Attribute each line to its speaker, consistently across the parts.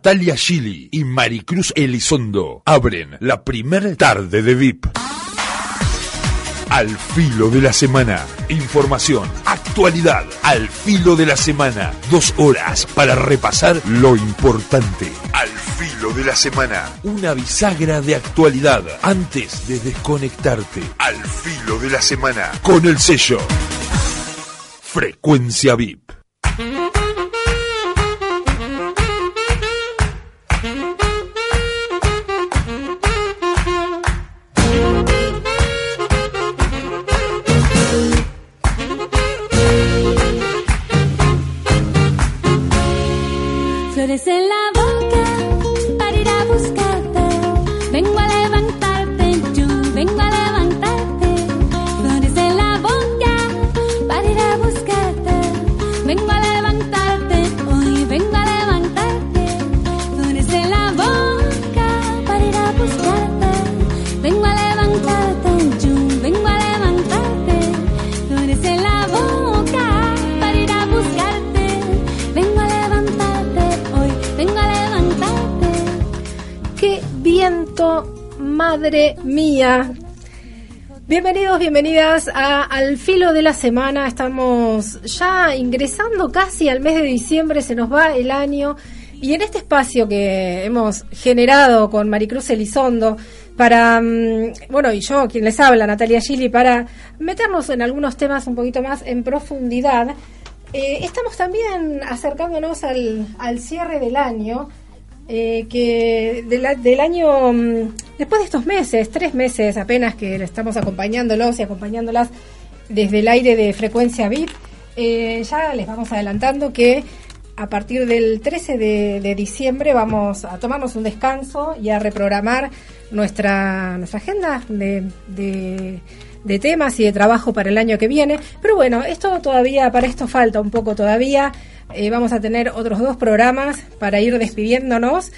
Speaker 1: Talia Gili y Maricruz Elizondo abren la primer tarde de VIP. Al filo de la semana. Información, actualidad, al filo de la semana. Dos horas para repasar lo importante. Al filo de la semana. Una bisagra de actualidad antes de desconectarte. Al filo de la semana. Con el sello. Frecuencia VIP.
Speaker 2: Bienvenidas Al Filo de la Semana. Estamos ya ingresando casi al mes de diciembre, se nos va el año. Y en este espacio que hemos generado con Maricruz Elizondo, para, mm, bueno, y yo, quien les habla, Natalia Gili, para meternos en algunos temas un poquito más en profundidad, eh, estamos también acercándonos al, cierre del año eh, que del año, mm, después de estos meses, tres meses apenas que estamos acompañándolos y acompañándolas desde el aire de frecuencia VIP, eh, ya les vamos adelantando que a partir del 13 de, diciembre vamos a tomarnos un descanso y a reprogramar nuestra, nuestra agenda de, de- de temas y de trabajo para el año que viene. Pero bueno, esto todavía, para esto falta un poco todavía. Eh, vamos a tener otros dos programas para ir despidiéndonos.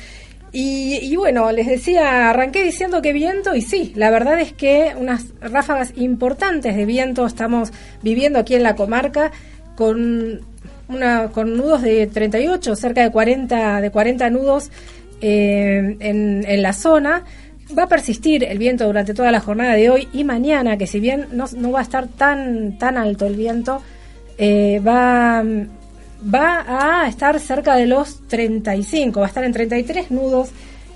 Speaker 2: Y, y bueno, les decía, arranqué diciendo que viento y sí, la verdad es que unas ráfagas importantes de viento estamos viviendo aquí en la comarca con una con nudos de 38, cerca de 40 de 40 nudos eh, en, la zona. Va a persistir el viento durante toda la jornada de hoy y mañana, que si bien no, no va a estar tan tan alto el viento, eh, va va a estar cerca de los 35, va a estar en 33 nudos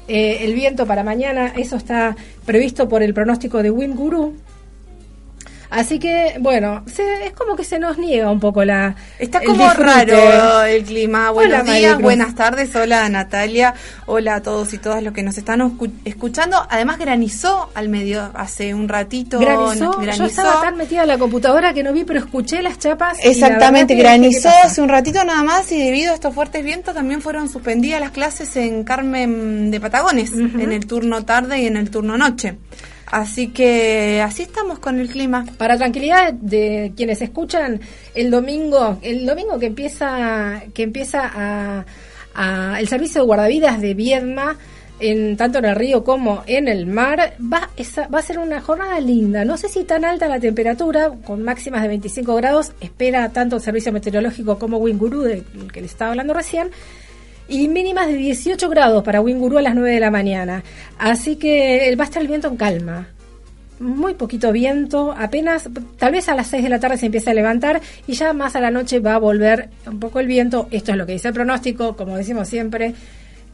Speaker 2: eh, el viento para mañana, eso está previsto por el pronóstico de Wind Guru. Así que, bueno, se- es como que se nos niega un poco la.
Speaker 3: Está como raro el clima. Buenos
Speaker 2: Hola,
Speaker 3: días, buenas tardes. Hola Natalia. Hola a todos y todas los que nos están escu- escuchando. Además granizó al medio hace un ratito.
Speaker 2: Granizó, yo estaba tan metida en la computadora que no vi, pero escuché las chapas. la
Speaker 3: Exactamente, granizó hace un ratito nada más y debido a estos fuertes vientos también fueron suspendidas las clases en Carmen de Patagones, en el turno tarde y en el turno noche. Así que así estamos con el clima.
Speaker 2: Para tranquilidad de quienes escuchan, el domingo, el domingo que empieza, que empieza a, el servicio de guardavidas de Viedma, en, tanto en el río como en el mar, va, esa- va a ser una jornada linda. No sé si tan alta la temperatura, con máximas de 25 grados, espera tanto el servicio meteorológico como Winguru, del que les estaba hablando recién, y mínimas de 18 grados para Winguru a las 9 de la mañana. Así que eh, va a estar el viento en calma. Muy poquito viento, apenas, tal vez a las 6 de la tarde se empieza a levantar y ya más a la noche va a volver un poco el viento. Esto es lo que dice el pronóstico, como decimos siempre,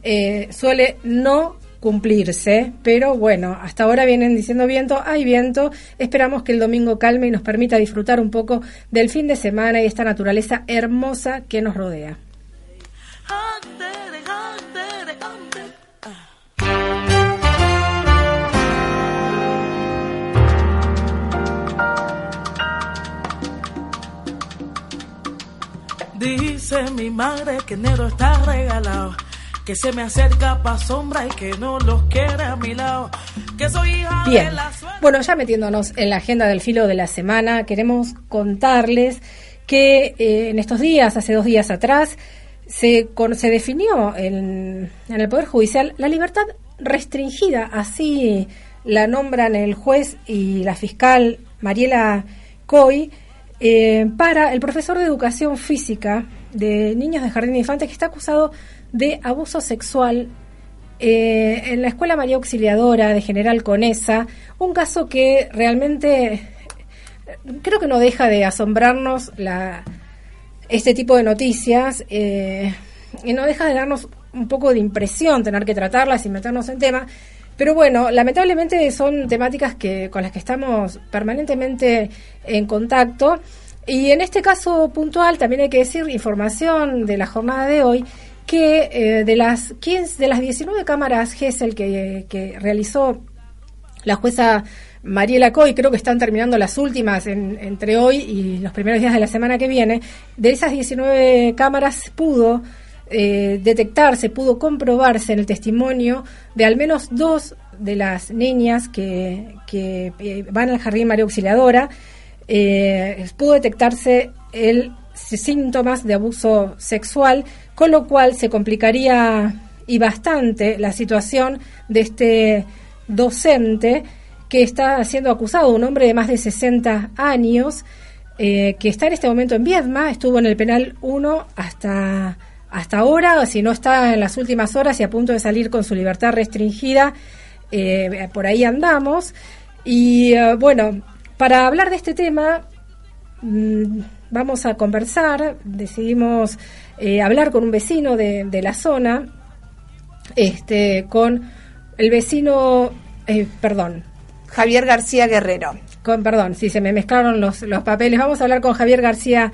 Speaker 2: eh, suele no cumplirse, pero bueno, hasta ahora vienen diciendo viento, hay viento, esperamos que el domingo calme y nos permita disfrutar un poco del fin de semana y esta naturaleza hermosa que nos rodea.
Speaker 4: Dice mi madre que enero está regalado, que se me acerca pa' sombra y que no los quiere a mi lado, que soy hija
Speaker 2: Bien,
Speaker 4: de la suerte.
Speaker 2: bueno, ya metiéndonos en la agenda del filo de la semana, queremos contarles que eh, en estos días, hace dos días atrás, se, se definió en, en el Poder Judicial la libertad restringida, así la nombran el juez y la fiscal Mariela Coy, eh, para el profesor de educación física de niños de jardín de infantes que está acusado de abuso sexual eh, en la Escuela María Auxiliadora de General Conesa, un caso que realmente eh, creo que no deja de asombrarnos la, este tipo de noticias eh, y no deja de darnos un poco de impresión tener que tratarlas y meternos en tema. Pero bueno, lamentablemente son temáticas que con las que estamos permanentemente en contacto. Y en este caso puntual también hay que decir información de la jornada de hoy que eh, de las 15, de las 19 cámaras GESEL que, que realizó la jueza Mariela Coy, creo que están terminando las últimas entre hoy y los primeros días de la semana que viene, de esas 19 cámaras pudo eh, detectarse, pudo comprobarse en el testimonio de al menos dos de las niñas que, eh, van al Jardín María Auxiliadora, eh, pudo detectarse el síntomas de abuso sexual, con lo cual se complicaría y bastante la situación de este docente que está siendo acusado, un hombre de más de 60 años, que está en este momento en Viedma, estuvo en el penal 1 hasta hasta ahora, si no está en las últimas horas y a punto de salir con su libertad restringida, eh, por ahí andamos. Y eh, bueno, para hablar de este tema, mm, vamos a conversar, decidimos eh, hablar con un vecino de, de, la zona, este, con el vecino, perdón.
Speaker 3: Javier García Guerrero.
Speaker 2: Con, perdón, si se me mezclaron los, los papeles, vamos a hablar con Javier García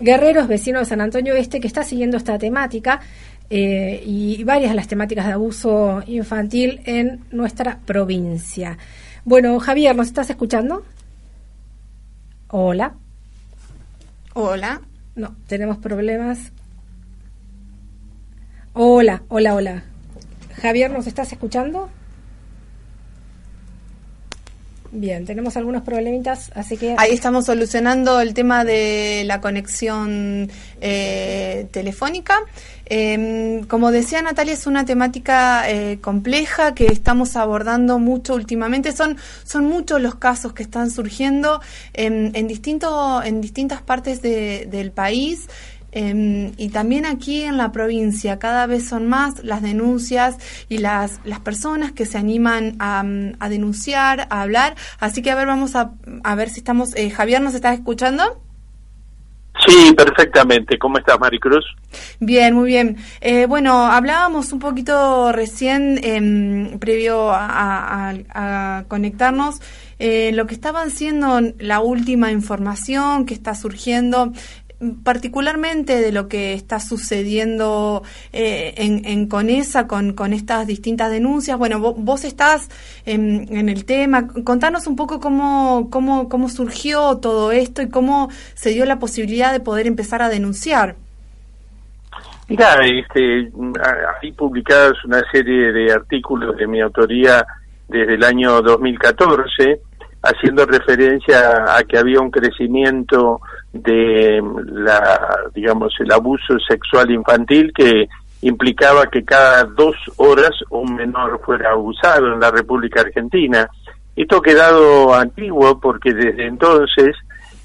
Speaker 2: Guerreros, vecino de San Antonio Este, que está siguiendo esta temática eh, y varias de las temáticas de abuso infantil en nuestra provincia. Bueno, Javier, ¿nos estás escuchando? Hola.
Speaker 3: Hola.
Speaker 2: No, tenemos problemas. Hola, hola, hola. Javier, ¿nos estás escuchando? Bien, tenemos algunos problemitas, así que...
Speaker 3: Ahí estamos solucionando el tema de la conexión eh, telefónica. Eh, como decía Natalia, es una temática eh, compleja que estamos abordando mucho últimamente. Son, son muchos los casos que están surgiendo en, distinto, en distintas partes de, del país. Eh, y también aquí en la provincia cada vez son más las denuncias y las, las personas que se animan a, a denunciar, a hablar. Así que a ver, vamos a, a ver si estamos... Eh, Javier, ¿nos estás escuchando?
Speaker 5: Sí, perfectamente. ¿Cómo estás, Maricruz?
Speaker 3: Bien, muy bien. Eh, bueno, hablábamos un poquito recién, eh, previo a, a, a conectarnos, eh, lo que estaban siendo la última información que está surgiendo particularmente de lo que está sucediendo eh, en, en, Conesa con, con, estas distintas denuncias. Bueno, vos, vos estás en, en, el tema. Contanos un poco cómo, cómo, cómo surgió todo esto y cómo se dio la posibilidad de poder empezar a denunciar.
Speaker 5: Mira, este, hay publicadas una serie de artículos de mi autoría desde el año 2014 haciendo referencia a que había un crecimiento de la digamos el abuso sexual infantil que implicaba que cada dos horas un menor fuera abusado en la República Argentina. Esto ha quedado antiguo porque desde entonces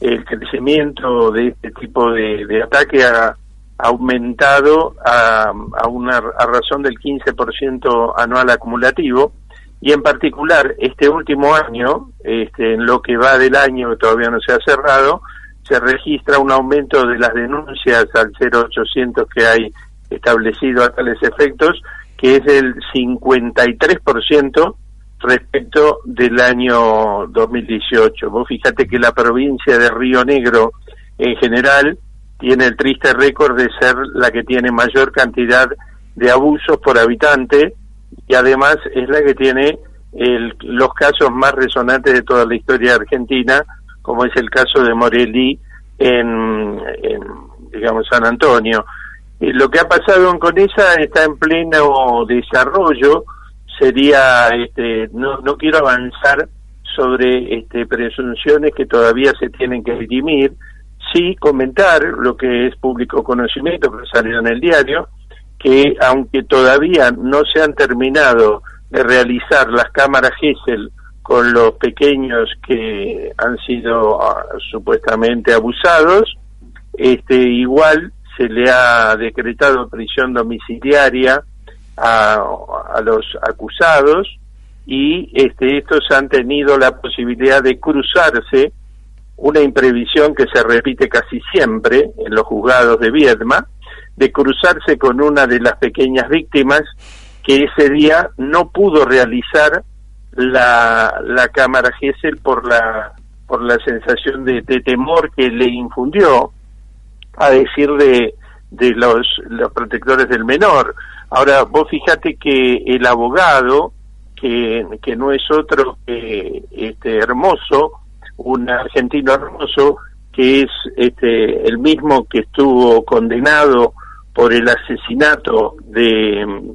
Speaker 5: el crecimiento de este tipo de, de ataque ha aumentado a, a una a razón del 15% anual acumulativo y en particular este último año, este, en lo que va del año todavía no se ha cerrado, se registra un aumento de las denuncias al 0800 que hay establecido a tales efectos, que es el 53% respecto del año 2018. Vos fíjate que la provincia de Río Negro en general tiene el triste récord de ser la que tiene mayor cantidad de abusos por habitante y además es la que tiene el, los casos más resonantes de toda la historia argentina, como es el caso de Morelli en, en digamos, San Antonio. Lo que ha pasado en Conesa está en pleno desarrollo, sería, este, no, no quiero avanzar sobre este, presunciones que todavía se tienen que dirimir, sí comentar lo que es público conocimiento, que salió en el diario, que aunque todavía no se han terminado de realizar las cámaras Gesell con los pequeños que han sido uh, supuestamente abusados, este igual se le ha decretado prisión domiciliaria a, a los acusados y este, estos han tenido la posibilidad de cruzarse una imprevisión que se repite casi siempre en los juzgados de Viedma, de cruzarse con una de las pequeñas víctimas que ese día no pudo realizar la, la cámara Gesell por la por la sensación de, temor que le infundió a decir de, de los, los protectores del menor. Ahora, vos fíjate que el abogado, que, que no es otro que este hermoso, un argentino hermoso, que es este el mismo que estuvo condenado por el asesinato de,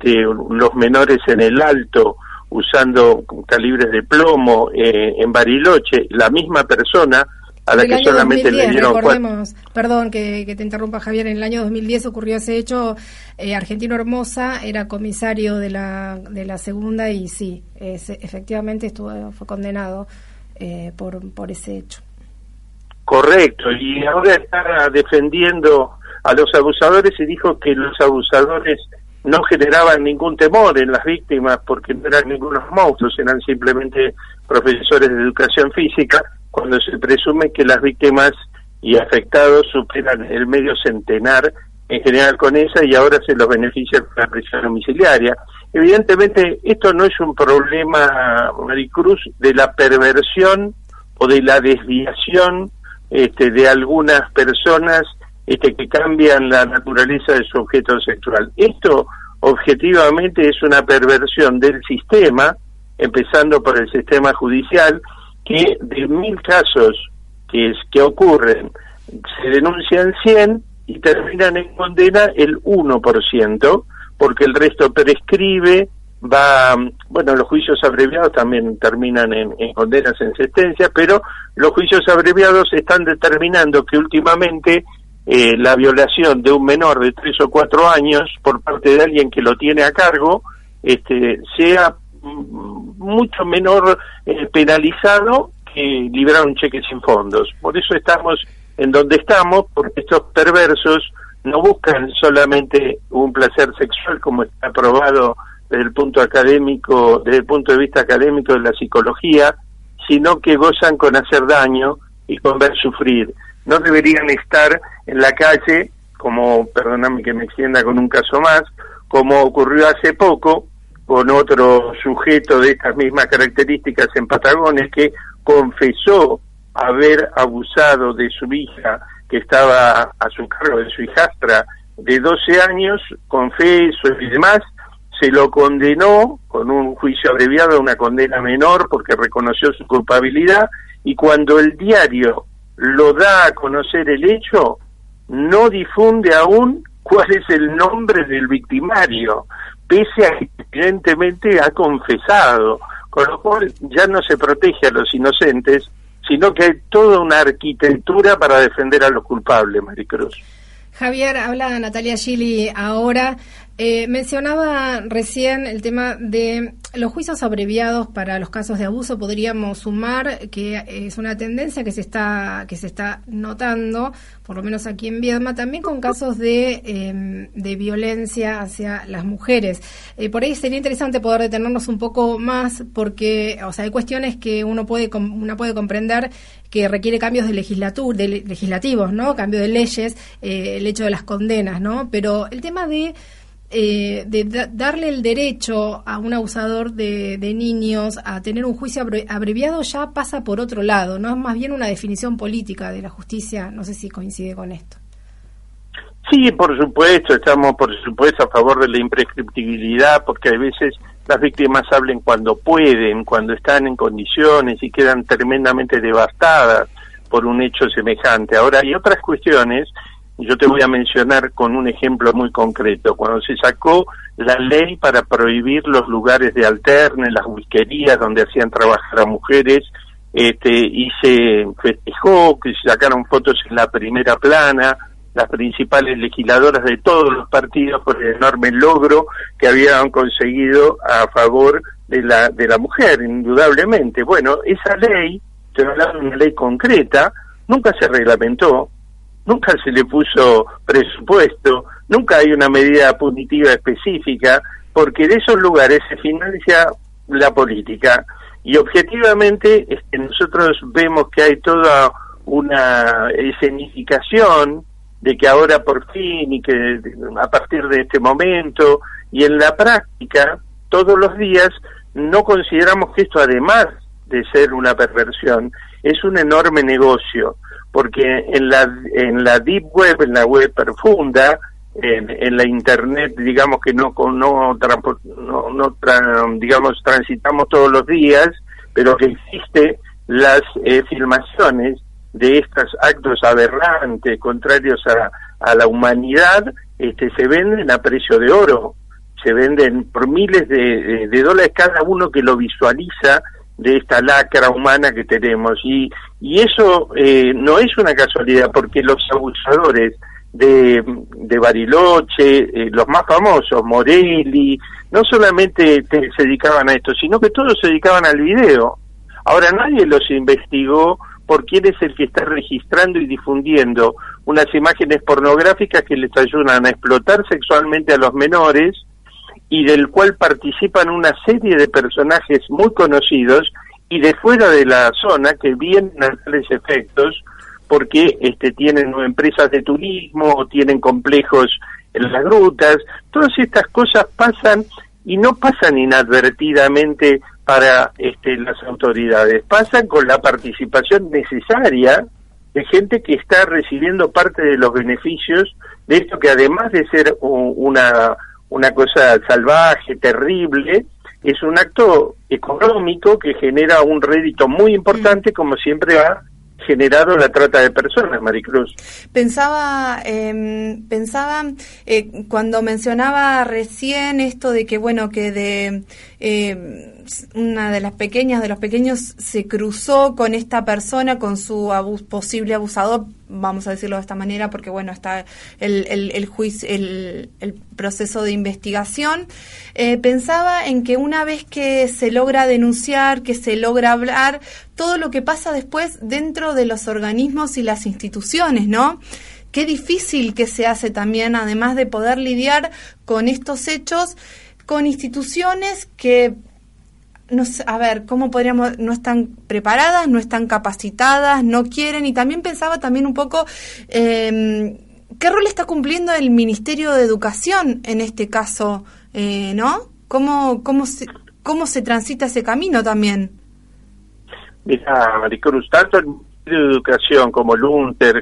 Speaker 5: de los menores en el Alto usando calibres de plomo eh, en Bariloche, la misma persona a la
Speaker 2: el
Speaker 5: que solamente
Speaker 2: 2010,
Speaker 5: le dieron cuatro,
Speaker 2: recordemos, perdón que, que te interrumpa Javier, en el año 2010 ocurrió ese hecho, eh, Argentino Hermosa era comisario de la, de la segunda y sí, es- efectivamente estuvo, fue condenado eh, por, por ese hecho.
Speaker 5: Correcto, y ahora está defendiendo a los abusadores y dijo que los abusadores no generaban ningún temor en las víctimas porque no eran ningunos monstruos, eran simplemente profesores de educación física, cuando se presume que las víctimas y afectados superan el medio centenar en general con esa y ahora se los beneficia con la prisión domiciliaria. Evidentemente, esto no es un problema, Maricruz, de la perversión o de la desviación este, de algunas personas este, que cambian la naturaleza de su objeto sexual. Esto objetivamente es una perversión del sistema, empezando por el sistema judicial, que de mil casos que, es, que ocurren, se denuncian 100 y terminan en condena el 1%, porque el resto prescribe, va, bueno, los juicios abreviados también terminan en, en condenas en sentencia, pero los juicios abreviados están determinando que últimamente eh, la violación de un menor de tres o cuatro años por parte de alguien que lo tiene a cargo este, sea mm, mucho menor eh, penalizado que librar un cheque sin fondos. Por eso estamos en donde estamos, porque estos perversos no buscan solamente un placer sexual como está aprobado desde el punto académico, desde el punto de vista académico de la psicología, sino que gozan con hacer daño y con ver sufrir. No deberían estar en la calle, como, perdóname que me extienda con un caso más, como ocurrió hace poco con otro sujeto de estas mismas características en Patagones que confesó haber abusado de su hija que estaba a su cargo, de su hijastra de 12 años, confeso y demás, se lo condenó con un juicio abreviado a una condena menor porque reconoció su culpabilidad y cuando el diario lo da a conocer el hecho, no difunde aún cuál es el nombre del victimario, pese a que evidentemente ha confesado, con lo cual ya no se protege a los inocentes, sino que hay toda una arquitectura para defender a los culpables, Maricruz.
Speaker 2: Javier, habla Natalia Gili ahora. Eh, mencionaba recién el tema de los juicios abreviados para los casos de abuso. Podríamos sumar que es una tendencia que se está que se está notando, por lo menos aquí en Viedma, también con casos de, eh, de violencia hacia las mujeres. Eh, por ahí sería interesante poder detenernos un poco más, porque, o sea, hay cuestiones que uno puede uno puede comprender que requiere cambios de legislatura, de legislativos, ¿no? Cambio de leyes, eh, el hecho de las condenas, ¿no? Pero el tema de eh, de da darle el derecho a un abusador de, niños a tener un juicio abre abreviado ya pasa por otro lado, no es más bien una definición política de la justicia, no sé si coincide con esto.
Speaker 5: Sí, por supuesto, estamos por supuesto a favor de la imprescriptibilidad porque a veces las víctimas hablen cuando pueden, cuando están en condiciones y quedan tremendamente devastadas por un hecho semejante. Ahora hay otras cuestiones yo te voy a mencionar con un ejemplo muy concreto. Cuando se sacó la ley para prohibir los lugares de alterne, las whiskerías donde hacían trabajar a mujeres, este, y se festejó, que se sacaron fotos en la primera plana, las principales legisladoras de todos los partidos por el enorme logro que habían conseguido a favor de la, de la mujer, indudablemente. Bueno, esa ley, estoy hablando de una ley concreta, nunca se reglamentó, nunca se le puso presupuesto, nunca hay una medida punitiva específica, porque de esos lugares se financia la política. Y objetivamente este, nosotros vemos que hay toda una escenificación de que ahora por fin y que a partir de este momento y en la práctica todos los días no consideramos que esto además de ser una perversión es un enorme negocio porque en la en la deep web en la web profunda en, la internet digamos que no no, no, no digamos transitamos todos los días pero que existe las eh, filmaciones de estos actos aberrantes, contrarios a, a la humanidad, este, se venden a precio de oro, se venden por miles de, de, dólares cada uno que lo visualiza de esta lacra humana que tenemos. Y, y eso eh, no es una casualidad, porque los abusadores de, de Bariloche, eh, los más famosos, Morelli, no solamente se dedicaban a esto, sino que todos se dedicaban al video. Ahora nadie los investigó por quién es el que está registrando y difundiendo unas imágenes pornográficas que les ayudan a explotar sexualmente a los menores y del cual participan una serie de personajes muy conocidos y de fuera de la zona que vienen a tales efectos porque este tienen empresas de turismo o tienen complejos en las grutas, todas estas cosas pasan y no pasan inadvertidamente para este, las autoridades, pasan con la participación necesaria de gente que está recibiendo parte de los beneficios de esto que además de ser una, una cosa salvaje, terrible, es un acto económico que genera un rédito muy importante, como siempre ha generado la trata de personas, Maricruz.
Speaker 3: Pensaba, eh, pensaba eh, cuando mencionaba recién esto de que, bueno, que de eh, una de las pequeñas, de los pequeños, se cruzó con esta persona, con su posible abusador, vamos a decirlo de esta manera, porque bueno, está el, el, juicio, el, proceso de investigación. Eh, pensaba en que una vez que se logra denunciar, que se logra hablar, todo lo que pasa después dentro de los organismos y las instituciones, ¿no? Qué difícil que se hace también, además de poder lidiar con estos hechos, con instituciones que no a ver, ¿cómo podríamos, no están preparadas, no están capacitadas, no quieren? Y también pensaba también un poco, eh, ¿qué rol está cumpliendo el Ministerio de Educación en este caso, eh, no? ¿Cómo, cómo, se, ¿Cómo se transita ese camino también?
Speaker 5: Mira, Maricruz, tanto de Educación como el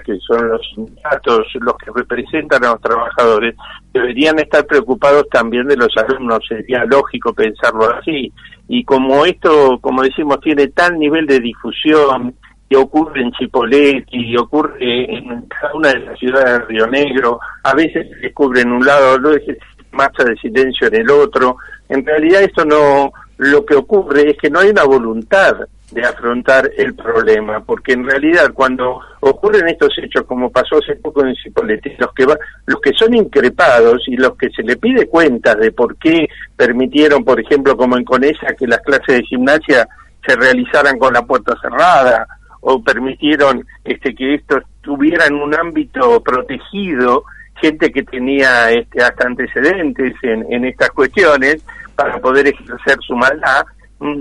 Speaker 5: que son los sindicatos, los que representan a los trabajadores, deberían estar preocupados también de los alumnos. Sería lógico pensarlo así y como esto, como decimos, tiene tal nivel de difusión que ocurre en Chipoleti y ocurre en cada una de las ciudades de Río Negro, a veces se descubre en un lado, luego se marcha de silencio en el otro. En realidad esto no, lo que ocurre es que no hay una voluntad de afrontar el problema, porque en realidad cuando ocurren estos hechos, como pasó hace poco en Cipolletti, los que va, los que son increpados y los que se le pide cuentas de por qué permitieron, por ejemplo, como en Conesa, que las clases de gimnasia se realizaran con la puerta cerrada, o permitieron este que esto estuviera en un ámbito protegido, gente que tenía este, hasta antecedentes en, en estas cuestiones para poder ejercer su maldad,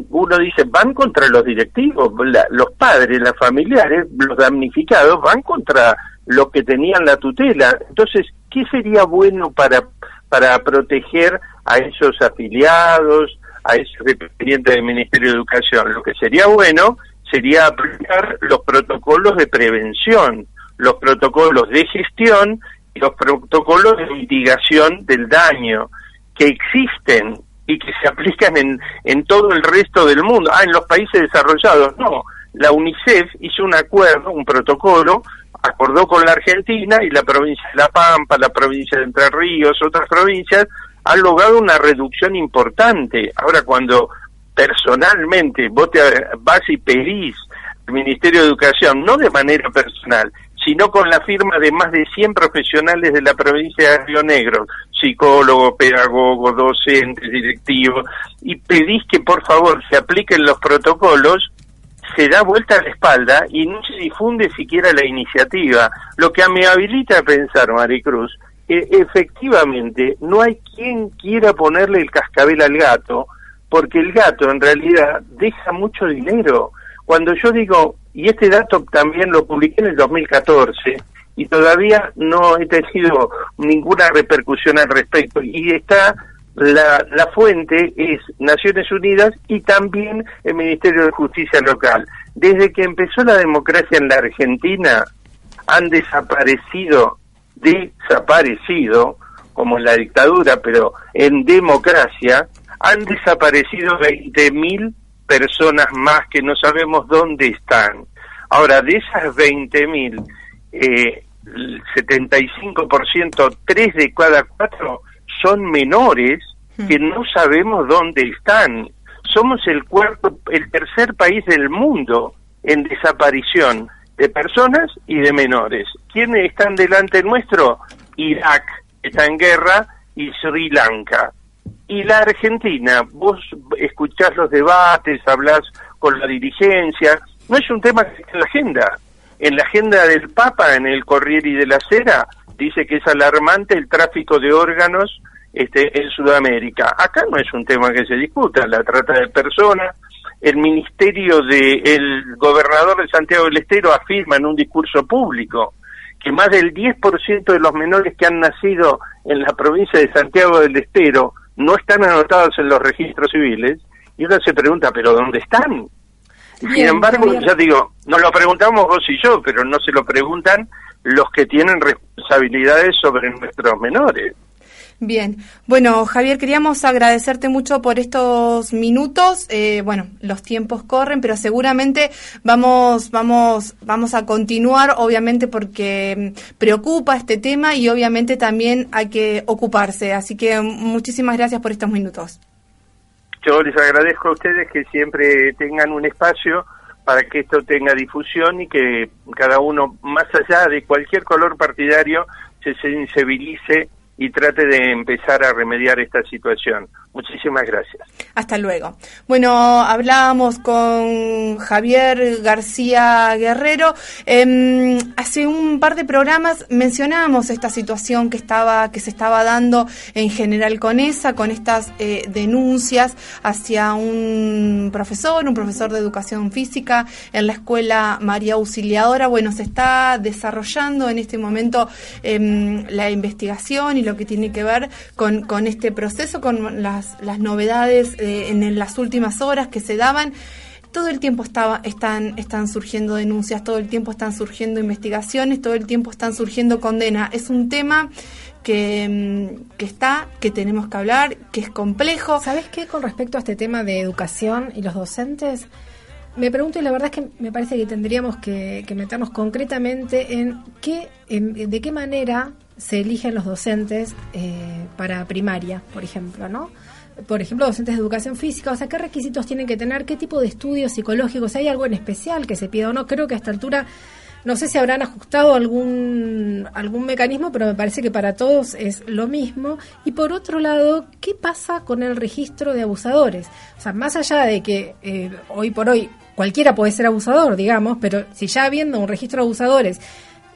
Speaker 5: uno dice, van contra los directivos, los padres, las familiares, los damnificados, van contra los que tenían la tutela. Entonces, ¿qué sería bueno para, para proteger a esos afiliados, a esos dependientes del Ministerio de Educación? Lo que sería bueno sería aplicar los protocolos de prevención, los protocolos de gestión y los protocolos de mitigación del daño que existen y que se aplican en, en todo el resto del mundo. Ah, en los países desarrollados, no. La UNICEF hizo un acuerdo, un protocolo, acordó con la Argentina y la provincia de La Pampa, la provincia de Entre Ríos, otras provincias, han logrado una reducción importante. Ahora, cuando personalmente vos te vas y pedís al Ministerio de Educación, no de manera personal, sino con la firma de más de 100 profesionales de la provincia de Río Negro, psicólogos, pedagogos, docentes, directivos, y pedís que por favor se apliquen los protocolos, se da vuelta a la espalda y no se difunde siquiera la iniciativa, lo que me habilita a pensar, Maricruz, que efectivamente no hay quien quiera ponerle el cascabel al gato, porque el gato en realidad deja mucho dinero. Cuando yo digo, y este dato también lo publiqué en el 2014, y todavía no he tenido ninguna repercusión al respecto, y está la, la fuente es Naciones Unidas y también el Ministerio de Justicia local. Desde que empezó la democracia en la Argentina, han desaparecido, desaparecido, como en la dictadura, pero en democracia, han desaparecido 20.000 personas más que no sabemos dónde están. Ahora, de esas 20.000, eh, el 75%, tres de cada cuatro, son menores que no sabemos dónde están. Somos el cuarto, el tercer país del mundo en desaparición de personas y de menores. ¿Quiénes están delante nuestro? Irak está en guerra y Sri Lanka. Y la Argentina, vos escuchás los debates, hablas con la dirigencia, no es un tema que está en la agenda. En la agenda del Papa, en el Corriere de la Sera, dice que es alarmante el tráfico de órganos este, en Sudamérica. Acá no es un tema que se discuta, la trata de personas. El ministerio del gobernador de Santiago del Estero afirma en un discurso público que más del 10% de los menores que han nacido en la provincia de Santiago del Estero no están anotados en los registros civiles. Y uno se pregunta, ¿pero dónde están? Sin embargo, ya digo, nos lo preguntamos vos y yo, pero no se lo preguntan los que tienen responsabilidades sobre nuestros menores.
Speaker 3: Bien, bueno Javier, queríamos agradecerte mucho por estos minutos. Eh, bueno, los tiempos corren, pero seguramente vamos, vamos, vamos a continuar, obviamente porque mm, preocupa este tema y obviamente también hay que ocuparse. Así que muchísimas gracias por estos minutos.
Speaker 5: Yo les agradezco a ustedes que siempre tengan un espacio para que esto tenga difusión y que cada uno, más allá de cualquier color partidario, se sensibilice y trate de empezar a remediar esta situación. Muchísimas gracias.
Speaker 3: Hasta luego. Bueno, hablábamos con Javier García Guerrero. Eh, hace un par de programas mencionábamos esta situación que estaba, que se estaba dando en general con esa, con estas eh, denuncias hacia un profesor, un profesor de educación física en la escuela María Auxiliadora. Bueno, se está desarrollando en este momento eh, la investigación lo que tiene que ver con, con este proceso, con las las, novedades eh, en, las últimas horas que se daban todo el tiempo estaba, están, están surgiendo denuncias, todo el tiempo están surgiendo investigaciones, todo el tiempo están surgiendo condenas. Es un tema que, mm, que, está, que tenemos que hablar, que es complejo.
Speaker 2: ¿Sabes qué con respecto a este tema de educación y los docentes? Me pregunto y la verdad es que me parece que tendríamos que, meternos concretamente en qué, de qué manera se eligen los docentes eh, para primaria, por ejemplo, ¿no? por ejemplo, docentes de educación física, o sea, qué requisitos tienen que tener, qué tipo de estudios psicológicos, hay algo en especial que se pida o no. Creo que a esta altura, no sé si habrán ajustado algún, algún mecanismo, pero me parece que para todos es lo mismo. Y por otro lado, ¿qué pasa con el registro de abusadores? O sea, más allá de que eh, hoy por hoy cualquiera puede ser abusador, digamos, pero si ya habiendo un registro de abusadores,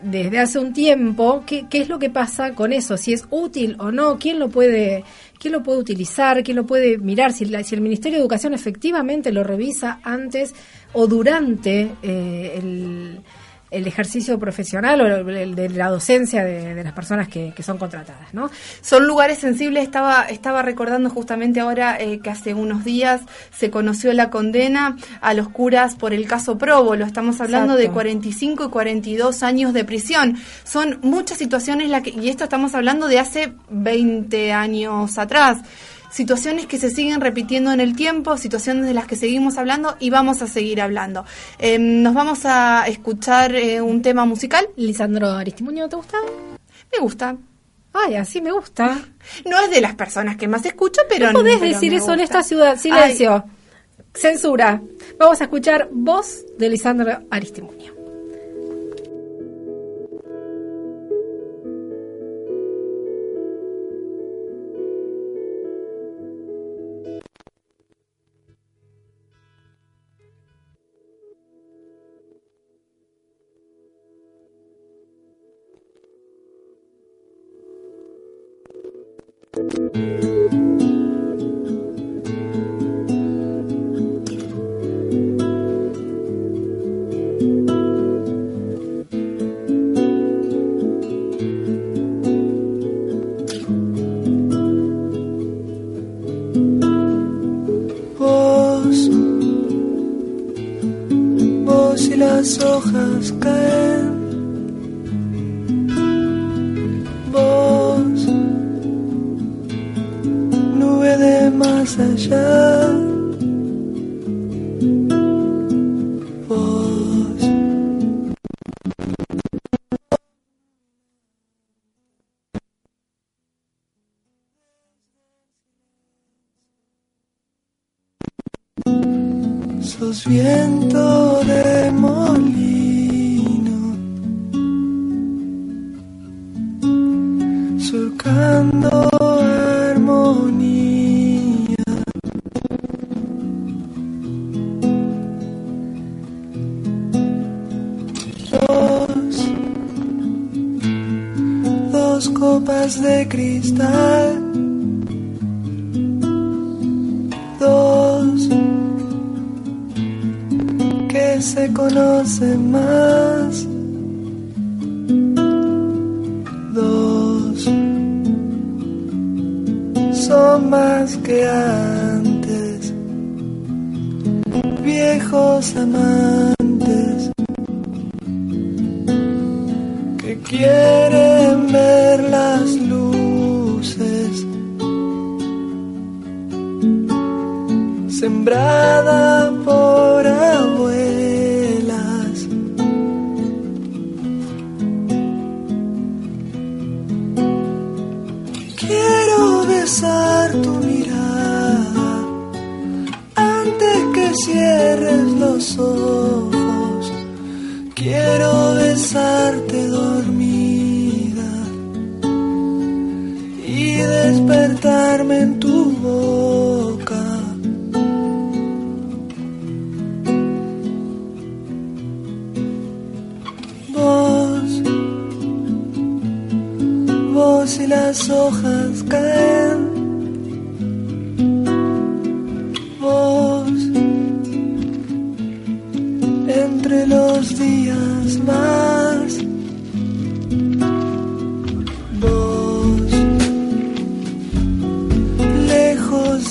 Speaker 2: desde hace un tiempo, ¿qué, ¿qué, es lo que pasa con eso? Si es útil o no, quién lo puede, quién lo puede utilizar, quién lo puede mirar, si, si el Ministerio de Educación efectivamente lo revisa antes o durante eh, el el ejercicio profesional o el de la docencia de, las personas que, son contratadas, ¿no?
Speaker 3: Son lugares sensibles. Estaba estaba recordando justamente ahora eh, que hace unos días se conoció la condena a los curas por el caso Probo. Lo estamos hablando de 45 y 42 años de prisión. Son muchas situaciones la que, y esto estamos hablando de hace 20 años atrás situaciones que se siguen repitiendo en el tiempo, situaciones de las que seguimos hablando y vamos a seguir hablando. Em, nos vamos a escuchar eh, un tema musical.
Speaker 2: Lisandro Aristimuño, ¿te gusta?
Speaker 3: Me gusta.
Speaker 2: Ay, así me gusta.
Speaker 3: No es de las personas que más escucho, pero
Speaker 2: no. podés decir eso en esta ciudad. Silencio. Censura. Vamos a escuchar voz de Lisandro Aristimuño.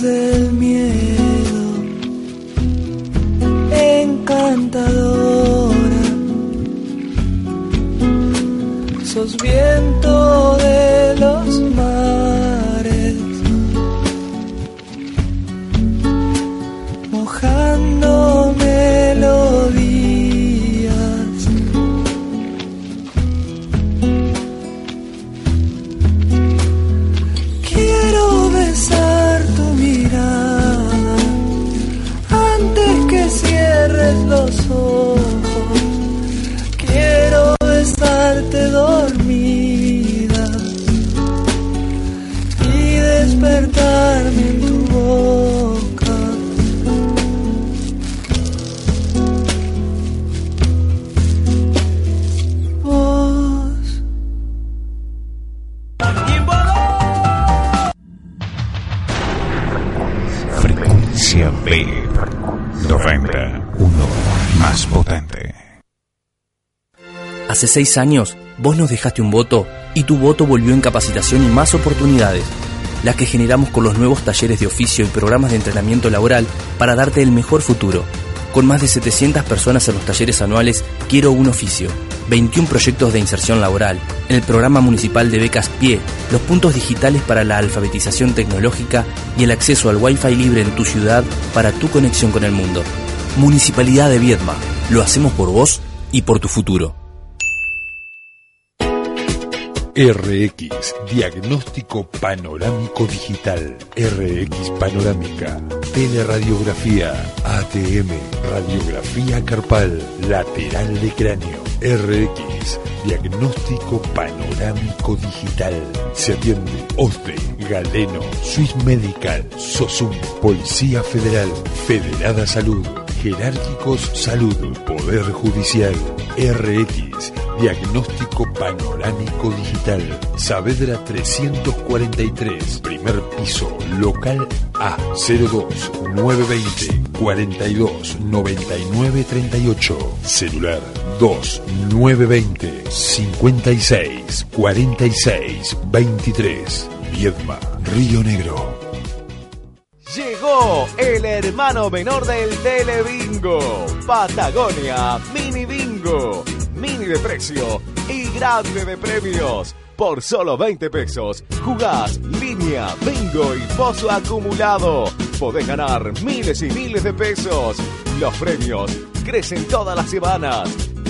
Speaker 6: Del miedo, encantadora. Sos viento
Speaker 7: seis años, vos nos dejaste un voto y tu voto volvió en capacitación y más oportunidades, las que generamos con los nuevos talleres de oficio y programas de entrenamiento laboral para darte el mejor futuro. Con más de 700 personas en los talleres anuales, quiero un oficio, 21 proyectos de inserción laboral, en el programa municipal de becas PIE, los puntos digitales para la alfabetización tecnológica y el acceso al Wi-Fi libre en tu ciudad para tu conexión con el mundo. Municipalidad de Viedma, lo hacemos por vos y por tu futuro.
Speaker 1: RX, Diagnóstico Panorámico Digital. RX Panorámica. Teleradiografía. ATM. Radiografía carpal. Lateral de cráneo. RX, Diagnóstico Panorámico Digital. Se atiende OSDE, Galeno, Swiss Medical, SOSUM, Policía Federal, Federada Salud, Jerárquicos Salud, Poder Judicial, RX, Diagnóstico panorámico digital. Saavedra 343. Primer piso. Local A. 02 920 42 99 38. Celular 2 920 56 46 23. Viedma. Río Negro.
Speaker 8: Llegó el hermano menor del Telebingo, Patagonia Mini Bingo. Mini de precio y grande de premios. Por solo 20 pesos, jugás línea, bingo y pozo acumulado. Podés ganar miles y miles de pesos. Los premios crecen todas las semanas.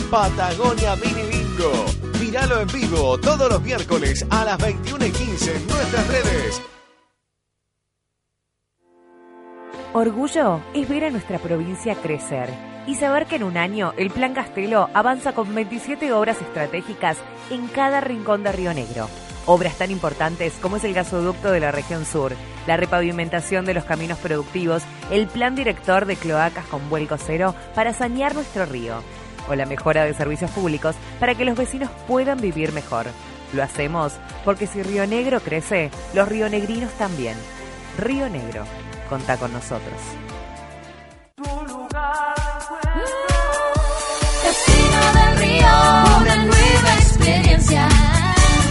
Speaker 8: Patagonia Mini Bingo. Míralo en vivo todos los miércoles a las 21 y 15 en nuestras redes.
Speaker 9: Orgullo es ver a nuestra provincia crecer y saber que en un año el Plan Castelo avanza con 27 obras estratégicas en cada rincón de Río Negro. Obras tan importantes como es el gasoducto de la región sur, la repavimentación de los caminos productivos, el plan director de cloacas con vuelco cero para sanear nuestro río, o la mejora de servicios públicos para que los vecinos puedan vivir mejor. Lo hacemos porque si Río Negro crece, los rionegrinos también. Río Negro, contá con nosotros.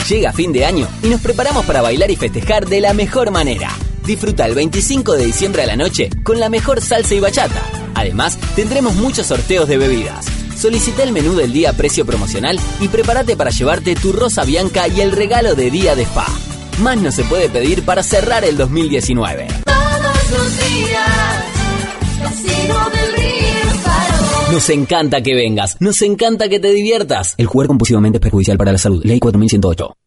Speaker 10: Llega fin de año y nos preparamos para bailar y festejar de la mejor manera. Disfruta el 25 de diciembre a la noche con la mejor salsa y bachata. Además, tendremos muchos sorteos de bebidas. Solicita el menú del día a precio promocional y prepárate para llevarte tu rosa bianca y el regalo de día de spa. Más no se puede pedir para cerrar el 2019.
Speaker 11: Todos los días, del Río.
Speaker 10: Nos encanta que vengas, nos encanta que te diviertas. El jugar compulsivamente es perjudicial para la salud. Ley 4108.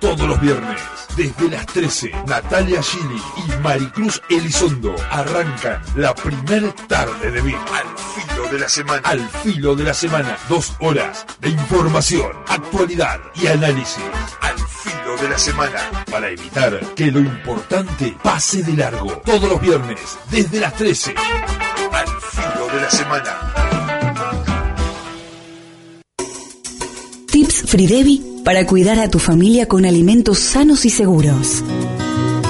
Speaker 1: Todos los viernes, desde las 13, Natalia Gili y Maricruz Elizondo arrancan la primer tarde de VIP. Al filo de la semana. Al filo de la semana. Dos horas de información, actualidad y análisis. Al filo de la semana. Para evitar que lo importante pase de largo. Todos los viernes, desde las 13. De la semana.
Speaker 12: Tips Fridevi para cuidar a tu familia con alimentos sanos y seguros.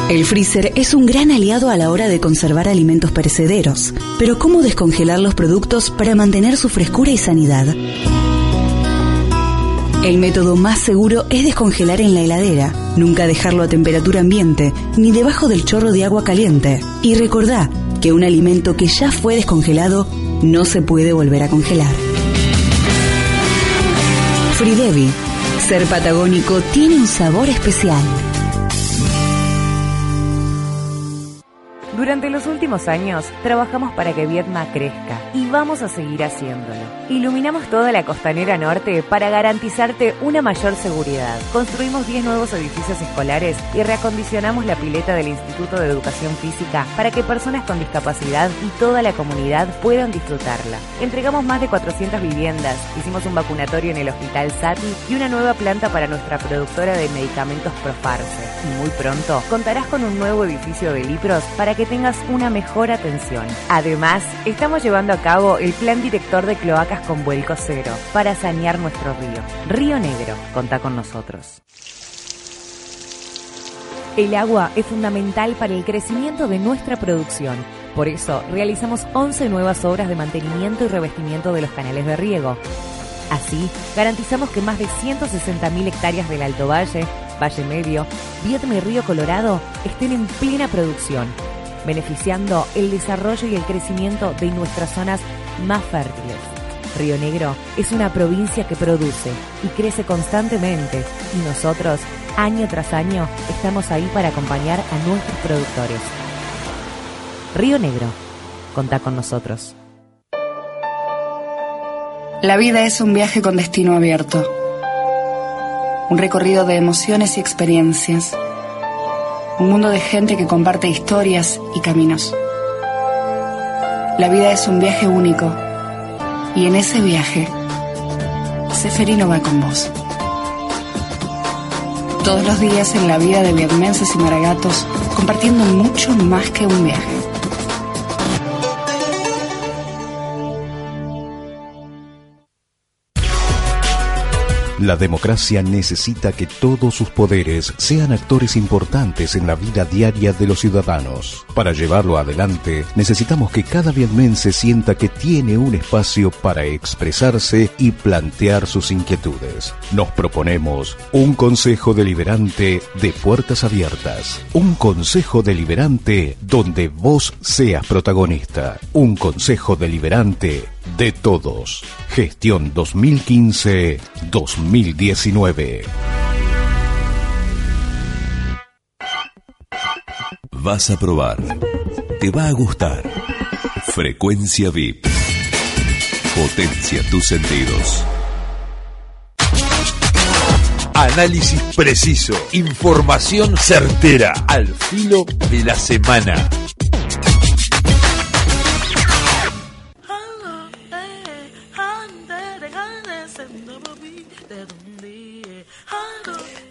Speaker 12: El freezer es un gran aliado a la hora de conservar alimentos perecederos, pero ¿cómo descongelar los productos para mantener su frescura y sanidad? El método más seguro es descongelar en la heladera, nunca dejarlo a temperatura ambiente ni debajo del chorro de agua caliente. Y recordá que un alimento que ya fue descongelado no se puede volver a congelar. Fridevi, ser patagónico tiene un sabor especial.
Speaker 9: Durante los últimos años trabajamos para que Vietma crezca y vamos a seguir haciéndolo. Iluminamos toda la costanera norte para garantizarte una mayor seguridad. Construimos 10 nuevos edificios escolares y reacondicionamos la pileta del Instituto de Educación Física para que personas con discapacidad y toda la comunidad puedan disfrutarla. Entregamos más de 400 viviendas, hicimos un vacunatorio en el Hospital Sati y una nueva planta para nuestra productora de medicamentos Profarse. Y muy pronto contarás con un nuevo edificio de Lipros para que tengas una mejor atención. Además, estamos llevando a cabo el plan director de cloacas con vuelco cero para sanear nuestro río. Río Negro, contá con nosotros. El agua es fundamental para el crecimiento de nuestra producción. Por eso, realizamos 11 nuevas obras de mantenimiento y revestimiento de los canales de riego. Así, garantizamos que más de 160.000 hectáreas del Alto Valle, Valle Medio, Vietma y Río Colorado estén en plena producción, beneficiando el desarrollo y el crecimiento de nuestras zonas más fértiles. Río Negro es una provincia que produce y crece constantemente y nosotros, año tras año, estamos ahí para acompañar a nuestros productores. Río Negro, contá con nosotros.
Speaker 12: La vida es un viaje con destino abierto. Un recorrido de emociones y experiencias. Un mundo de gente que comparte historias y caminos. La vida es un viaje único. Y en ese viaje, Seferino va con vos. Todos los días en la vida de vietmenses y maragatos, compartiendo mucho más que un viaje.
Speaker 13: La democracia necesita que todos sus poderes sean actores importantes en la vida diaria de los ciudadanos. Para llevarlo adelante, necesitamos que cada vietmense sienta que tiene un espacio para expresarse y plantear sus inquietudes. Nos proponemos un Consejo Deliberante de puertas abiertas. Un Consejo Deliberante donde vos seas protagonista. Un Consejo Deliberante de todos. Gestión 2015-2019.
Speaker 1: Vas a probar. Te va a gustar. Frecuencia VIP. Potencia tus sentidos. Análisis preciso. Información certera. Al filo de la semana.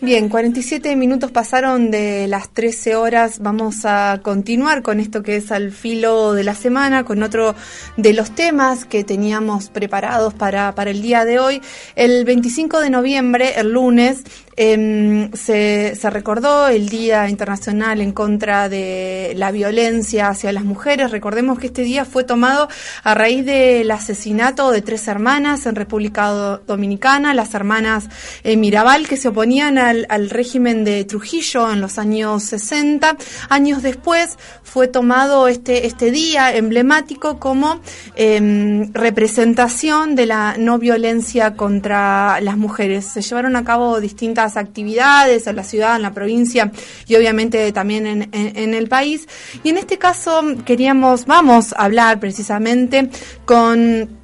Speaker 3: Bien, 47 minutos pasaron de las 13 horas. Vamos a continuar con esto que es al filo de la semana, con otro de los temas que teníamos preparados para, para el día de hoy. El 25 de noviembre, el lunes, eh, se, recordó el Día Internacional en contra de la violencia hacia las mujeres. Recordemos que este día fue tomado a raíz del asesinato de tres hermanas en República Dominicana, las hermanas eh, Mirabal, que se oponían al, régimen de Trujillo en los años 60. Años después fue tomado este, este día emblemático como eh, representación de la no violencia contra las mujeres. Se llevaron a cabo distintas actividades en la ciudad, en la provincia y obviamente también en, el país. Y en este caso queríamos, vamos a hablar precisamente con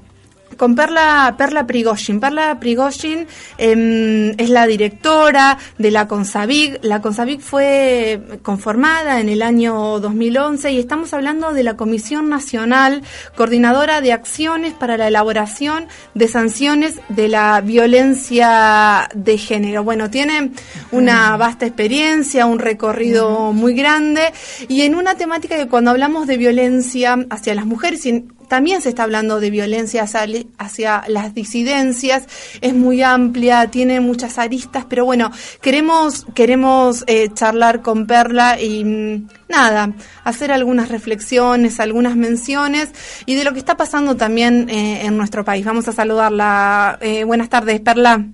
Speaker 3: con Perla, Perla Prigozhin. Perla Prigozhin eh, es la directora de la CONSAVIC. La CONSAVIC fue conformada en el año 2011 y estamos hablando de la Comisión Nacional Coordinadora de Acciones para la Elaboración de Sanciones de la Violencia de Género. Bueno, tiene una vasta experiencia, un recorrido muy grande y en una temática que cuando hablamos de violencia hacia las mujeres, también se está hablando de violencia hacia, hacia, las disidencias, es muy amplia, tiene muchas aristas, pero bueno, queremos, queremos eh, charlar con Perla y mm, nada, hacer algunas reflexiones, algunas menciones y de lo que está pasando también eh, en nuestro país. Vamos a saludarla. Eh, buenas tardes, Perla.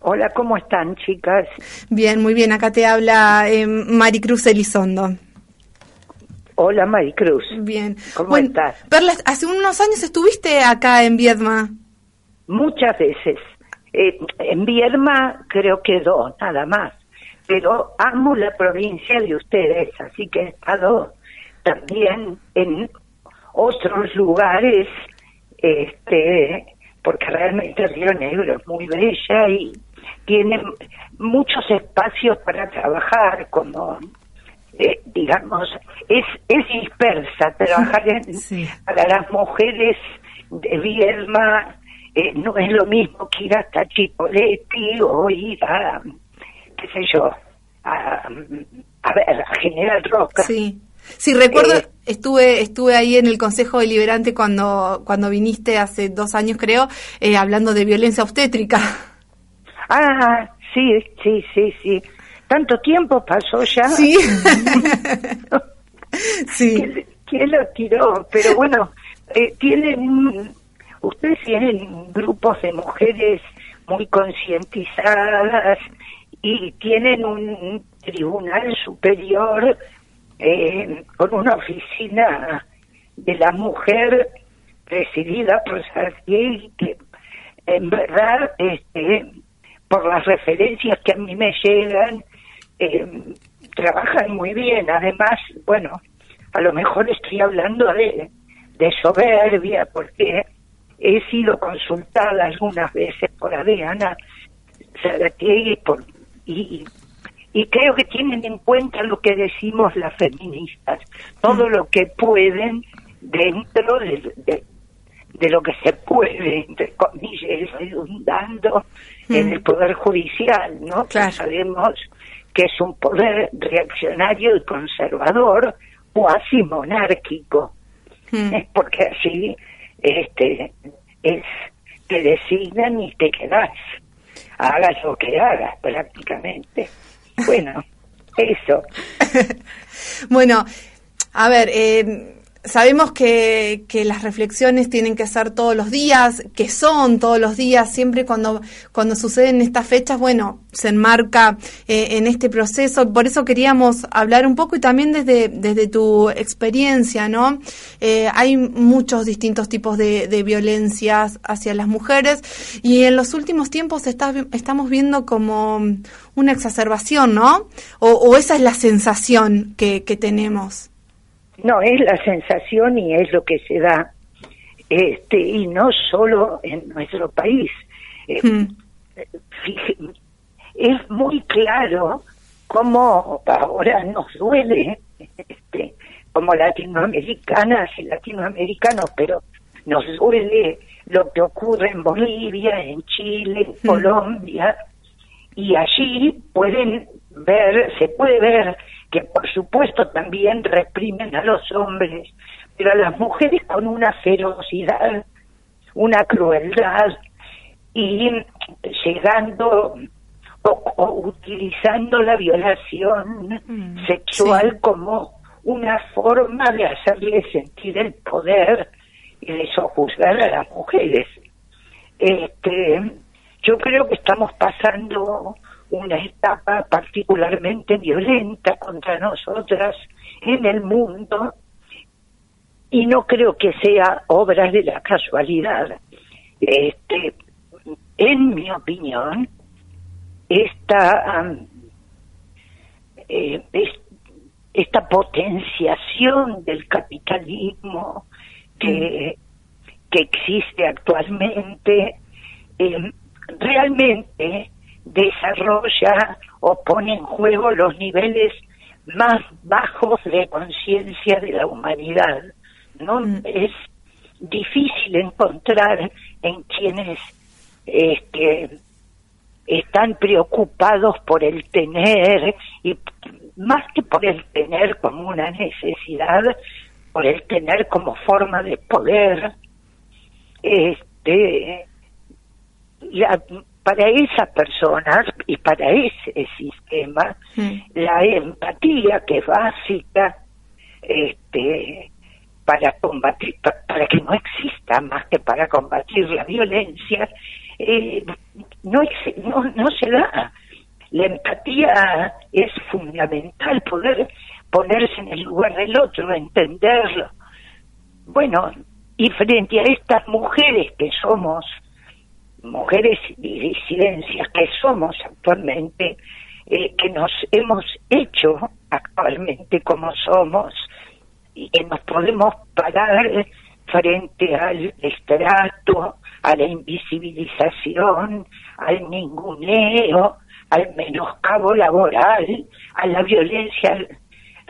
Speaker 14: Hola, ¿cómo están, chicas?
Speaker 3: Bien, muy bien. Acá te habla Maricruz Elizondo.
Speaker 14: Hola Maricruz.
Speaker 3: Bien.
Speaker 14: ¿Cómo
Speaker 3: bueno,
Speaker 14: estás?
Speaker 3: Perla, hace unos años estuviste acá en Viedma.
Speaker 14: Muchas veces. Eh, en Viedma creo que dos, nada más. Pero amo la provincia de ustedes, así que he estado también en otros lugares, este, porque realmente Río Negro es muy bella y tiene muchos espacios para trabajar, como eh, digamos, es, es dispersa. Trabajar en, sí. para las mujeres de Viedma eh, no es lo mismo que ir hasta Chipoleti o ir a, qué sé yo, a, a ver, a General Roca.
Speaker 3: Sí. Sí, recuerdo, eh, estuve estuve ahí en el Consejo Deliberante cuando cuando viniste hace dos años, creo, eh, hablando de violencia obstétrica.
Speaker 14: Ah, sí, sí, sí, sí tanto tiempo pasó ya.
Speaker 3: Sí. sí.
Speaker 14: ¿Quién, ¿Quién, lo tiró? Pero bueno, eh, tienen, ustedes tienen grupos de mujeres muy concientizadas y tienen un tribunal superior eh, con una oficina de la mujer presidida por Sartier que en verdad este por las referencias que a mí me llegan eh, trabajan muy bien. Además, bueno, a lo mejor estoy hablando de, de soberbia porque he sido consultada algunas veces por Adriana Zaratiegui por, y, y creo que tienen en cuenta lo que decimos las feministas, todo lo que pueden dentro de, de, de lo que se puede, entre comillas, redundando mm. en el Poder Judicial, ¿no?
Speaker 3: Claro.
Speaker 14: sabemos que es un poder reaccionario y conservador, cuasi monárquico,
Speaker 3: Mm.
Speaker 14: es porque así este es te designan y te quedas. hagas lo que hagas prácticamente. Bueno, eso.
Speaker 3: Bueno, a ver, eh, sabemos que, las reflexiones tienen que ser todos los días, que son todos los días, siempre cuando, cuando suceden estas fechas, bueno, se enmarca eh, en este proceso. Por eso queríamos hablar un poco y también desde, desde tu experiencia, ¿no? Eh, hay muchos distintos tipos de, de violencias hacia las mujeres y en los últimos tiempos está- estamos viendo como una exacerbación, ¿no? O, o esa es la sensación que, que tenemos.
Speaker 14: No, es la sensación y es lo que se da, este, y no solo en nuestro país. Eh, fije- es muy claro cómo ahora nos duele, este, como latinoamericanas y latinoamericanos, pero nos duele lo que ocurre en Bolivia, en Chile, en Colombia, y allí pueden ver, se puede ver que por supuesto también reprimen a los hombres, pero a las mujeres con una ferocidad, una crueldad y llegando o, o utilizando la violación sexual como una forma de hacerle sentir el poder y de sojuzgar a las mujeres. Este, yo creo que estamos pasando una etapa particularmente violenta contra nosotras en el mundo y no creo que sea obra de la casualidad. Este, en mi opinión, esta eh, es- esta potenciación del capitalismo que, que existe actualmente eh, realmente desarrolla o pone en juego los niveles más bajos de conciencia de la humanidad. No es difícil encontrar en quienes este, están preocupados por el tener y más que por el tener como una necesidad, por el tener como forma de poder, este, la- para esas personas y para ese sistema, la empatía que es básica, este, para combatir, pa- para que no exista más que para combatir la violencia, eh, no, no, no se da. La empatía es fundamental, poder ponerse en el lugar del otro, entenderlo. Bueno, y frente a estas mujeres que somos, mujeres y disidencias que somos actualmente, eh, que nos hemos hecho actualmente como somos, y que nos podemos parar frente al estrato, a la invisibilización, al ninguneo, al menoscabo laboral, a la violencia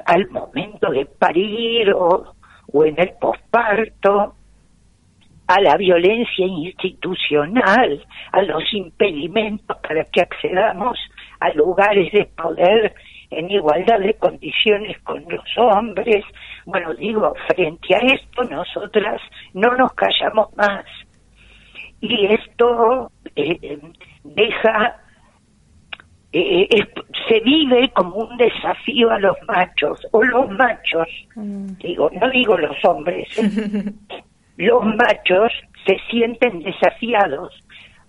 Speaker 14: al, momento de parir o, o en el posparto, a la violencia institucional, a los impedimentos para que accedamos a lugares de poder en igualdad de condiciones con los hombres. Bueno, digo, frente a esto nosotras no nos callamos más. Y esto eh, deja, eh, es- se vive como un desafío a los machos, o los machos, digo, no digo los hombres, ¿eh? Los machos se sienten desafiados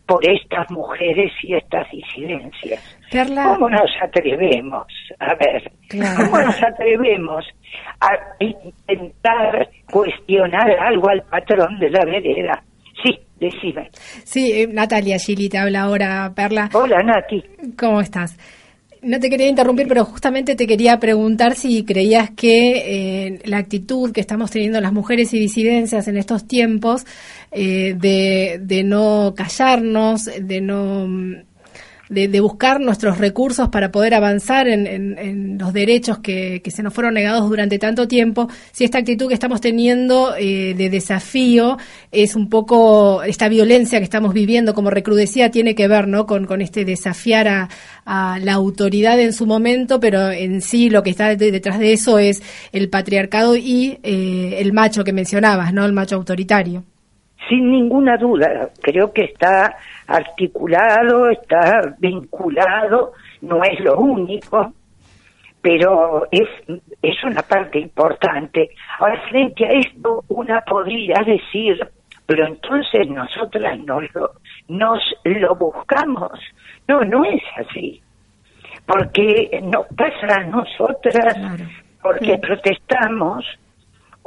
Speaker 14: por estas mujeres y estas disidencias.
Speaker 2: Perla.
Speaker 14: ¿Cómo nos atrevemos? A ver,
Speaker 2: Claro.
Speaker 14: ¿cómo nos atrevemos a intentar cuestionar algo al patrón de la vereda? Sí, decime.
Speaker 2: Sí, eh, Natalia Gili te habla ahora, Perla.
Speaker 14: Hola, Nati.
Speaker 2: ¿Cómo estás? No te quería interrumpir, pero justamente te quería preguntar si creías que eh, la actitud que estamos teniendo las mujeres y disidencias en estos tiempos eh, de, de no callarnos, de no de, de buscar nuestros recursos para poder avanzar en, en- en los derechos que, que se nos fueron negados durante tanto tiempo, si esta actitud que estamos teniendo eh, de desafío es un poco esta violencia que estamos viviendo como recrudecida tiene que ver ¿no? con, con este desafiar a, a la autoridad en su momento, pero en sí lo que está de- detrás de eso es el patriarcado y eh, el macho que mencionabas, ¿no? el macho autoritario.
Speaker 14: Sin ninguna duda, creo que está articulado, está vinculado, no es lo único, pero es, es una parte importante. Ahora, frente a esto, una podría decir, pero entonces nosotras nos lo, nos lo buscamos. No, no es así. Porque nos pasa a nosotras, porque protestamos,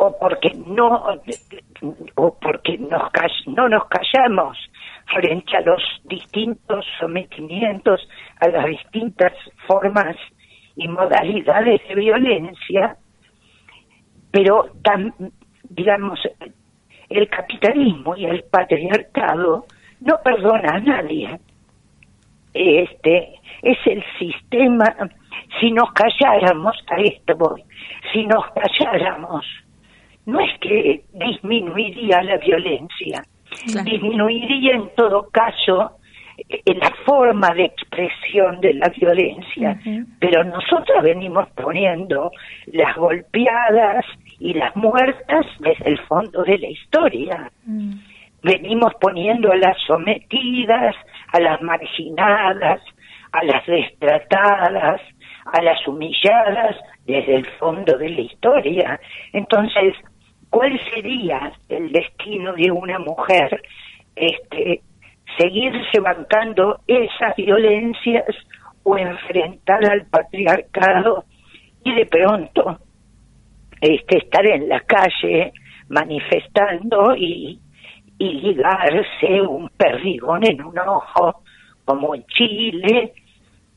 Speaker 14: o porque no o porque nos no nos callamos frente a los distintos sometimientos a las distintas formas y modalidades de violencia pero digamos el capitalismo y el patriarcado no perdona a nadie. Este es el sistema si nos calláramos a esto voy si nos calláramos no es que disminuiría la violencia, disminuiría en todo caso eh, la forma de expresión de la violencia, pero nosotros venimos poniendo las golpeadas y las muertas desde el fondo de la historia.
Speaker 2: Mm.
Speaker 14: Venimos poniendo a las sometidas, a las marginadas, a las destratadas, a las humilladas desde el fondo de la historia. Entonces, cuál sería el destino de una mujer este seguirse bancando esas violencias o enfrentar al patriarcado y de pronto este estar en la calle manifestando y, y ligarse un perdigón en un ojo como en Chile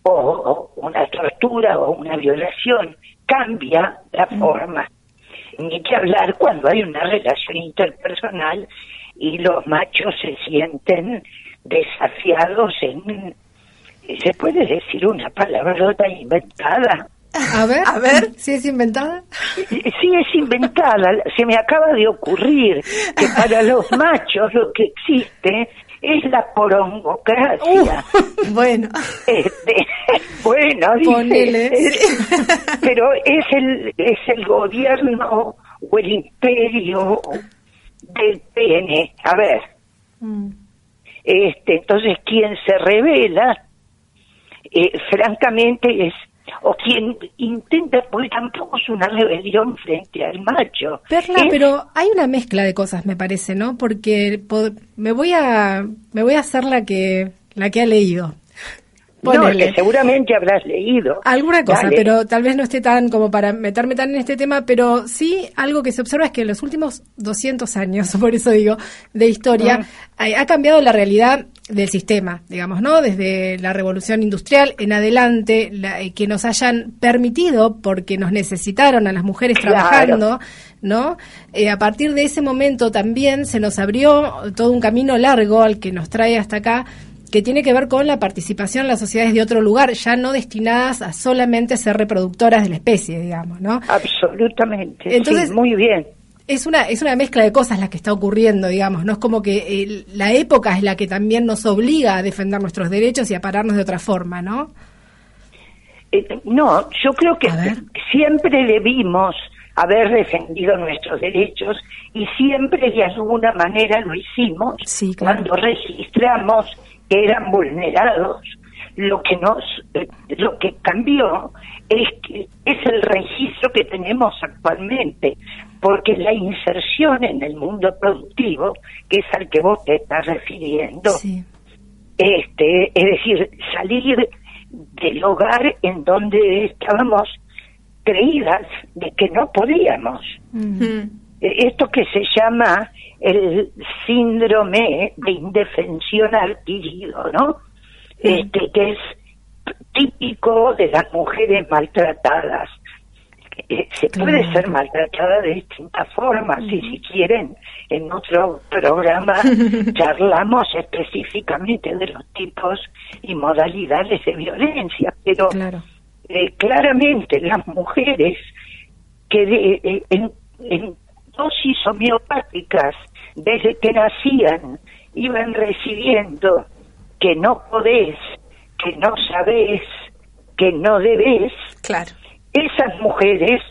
Speaker 14: o, o una tortura o una violación cambia la forma ni que hablar cuando hay una relación interpersonal y los machos se sienten desafiados en se puede decir una palabrota inventada
Speaker 2: a ver, a ver, si es inventada.
Speaker 14: Sí, es inventada. Se me acaba de ocurrir que para los machos lo que existe es la porongocracia.
Speaker 2: Uh, bueno.
Speaker 14: Este, bueno, pero es el, es el gobierno o el imperio del pene. A ver.
Speaker 2: Mm.
Speaker 14: Este, entonces, quien se revela, eh, francamente, es o quien intenta, porque tampoco es una rebelión frente al macho.
Speaker 2: Perla, pero hay una mezcla de cosas, me parece, ¿no? Porque me voy a me voy a hacer la que la que ha leído.
Speaker 14: No, que seguramente habrás leído.
Speaker 2: Alguna cosa, pero tal vez no esté tan como para meterme tan en este tema, pero sí algo que se observa es que en los últimos 200 años, por eso digo, de historia,
Speaker 14: Ah.
Speaker 2: ha cambiado la realidad del sistema, digamos, ¿no? Desde la revolución industrial en adelante, la- eh, que nos hayan permitido, porque nos necesitaron a las mujeres
Speaker 14: Claro.
Speaker 2: trabajando, ¿no? Eh, a partir de ese momento también se nos abrió todo un camino largo al que nos trae hasta acá, que tiene que ver con la participación en las sociedades de otro lugar, ya no destinadas a solamente ser reproductoras de la especie, digamos, ¿no?
Speaker 14: Absolutamente.
Speaker 2: Entonces,
Speaker 14: sí, muy bien.
Speaker 2: Es una, es una mezcla de cosas la que está ocurriendo, digamos, no es como que eh, la época es la que también nos obliga a defender nuestros derechos y a pararnos de otra forma, ¿no?
Speaker 14: Eh, no, yo creo que siempre debimos haber defendido nuestros derechos y siempre de alguna manera lo hicimos cuando registramos que eran vulnerados. Lo que nos, eh, lo que cambió es que es el registro que tenemos actualmente, porque la inserción en el mundo productivo, que es al que vos te estás refiriendo, este, es decir, salir del hogar en donde estábamos creídas de que no podíamos. Eh, Esto que se llama el síndrome de indefensión adquirido, ¿no? Este, que es típico de las mujeres maltratadas. Eh, se puede ser maltratada de distintas formas y si quieren en otro programa charlamos específicamente de los tipos y modalidades de violencia pero eh, claramente las mujeres que de- eh, en, en dosis homeopáticas desde que nacían iban recibiendo que no podés, que no sabés, que no debés,
Speaker 3: claro.
Speaker 14: Esas mujeres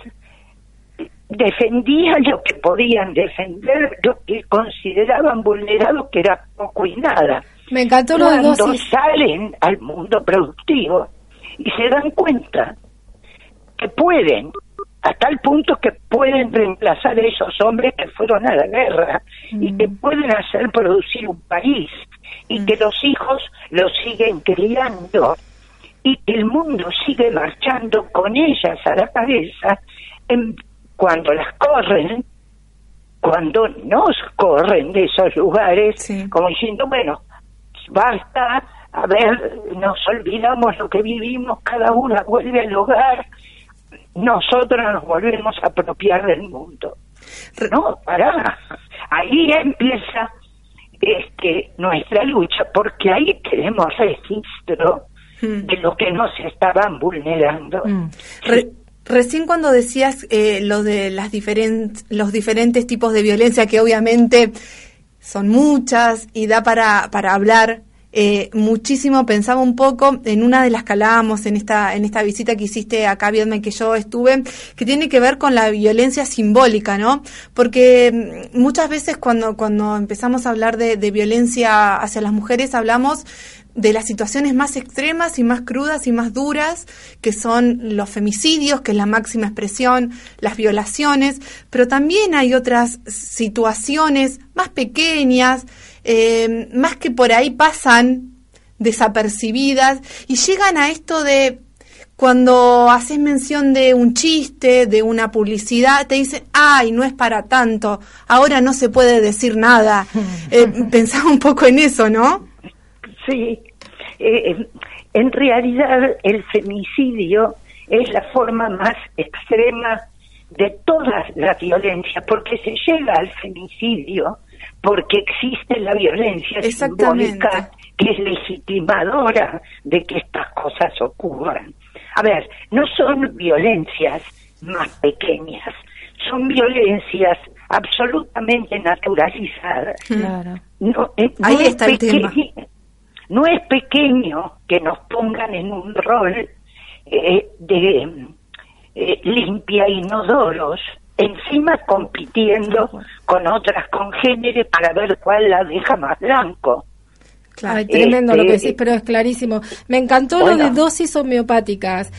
Speaker 14: defendían lo que podían defender, lo que consideraban vulnerado, que era poco y nada.
Speaker 2: Me encantó lo de
Speaker 14: Cuando
Speaker 2: dosis.
Speaker 14: salen al mundo productivo y se dan cuenta que pueden, a tal punto que pueden reemplazar a esos hombres que fueron a la guerra y que pueden hacer producir un país y que los hijos los siguen criando y el mundo sigue marchando con ellas a la cabeza en- cuando las corren, cuando nos corren de esos lugares, como diciendo, bueno, basta, a ver, nos olvidamos lo que vivimos, cada una vuelve al hogar, nosotros nos volvemos a apropiar del mundo. No, pará, ahí empieza este, nuestra lucha, porque ahí tenemos registro de lo que nos estaban vulnerando.
Speaker 3: Re- recién cuando decías eh, lo de las diferen- los diferentes tipos de violencia, que obviamente son muchas y da para, para hablar eh, muchísimo, pensaba un poco en una de las que hablábamos en esta, en esta visita que hiciste acá, Viedma, que yo estuve, que tiene que ver con la violencia simbólica, ¿no? Porque mm, muchas veces cuando, cuando empezamos a hablar de, de violencia hacia las mujeres, hablamos de las situaciones más extremas y más crudas y más duras, que son los femicidios, que es la máxima expresión, las violaciones, pero también hay otras situaciones más pequeñas, eh, más que por ahí pasan desapercibidas y llegan a esto de cuando haces mención de un chiste, de una publicidad, te dicen, ay, no es para tanto, ahora no se puede decir nada. Eh, pensaba un poco en eso, ¿no?
Speaker 14: Sí, eh, en realidad el femicidio es la forma más extrema de toda la violencia, porque se llega al femicidio porque existe la violencia simbólica que es legitimadora de que estas cosas ocurran. A ver, no son violencias más pequeñas, son violencias absolutamente naturalizadas. No, eh, no
Speaker 3: Ahí
Speaker 14: es
Speaker 3: está el tema.
Speaker 14: No es pequeño que nos pongan en un rol eh, de eh, limpia inodoros, encima compitiendo con otras congéneres para ver cuál la deja más blanco.
Speaker 2: Ay, tremendo lo que
Speaker 14: Este,
Speaker 2: decís, pero es clarísimo. Me encantó lo
Speaker 14: Bueno.
Speaker 2: de dosis homeopáticas.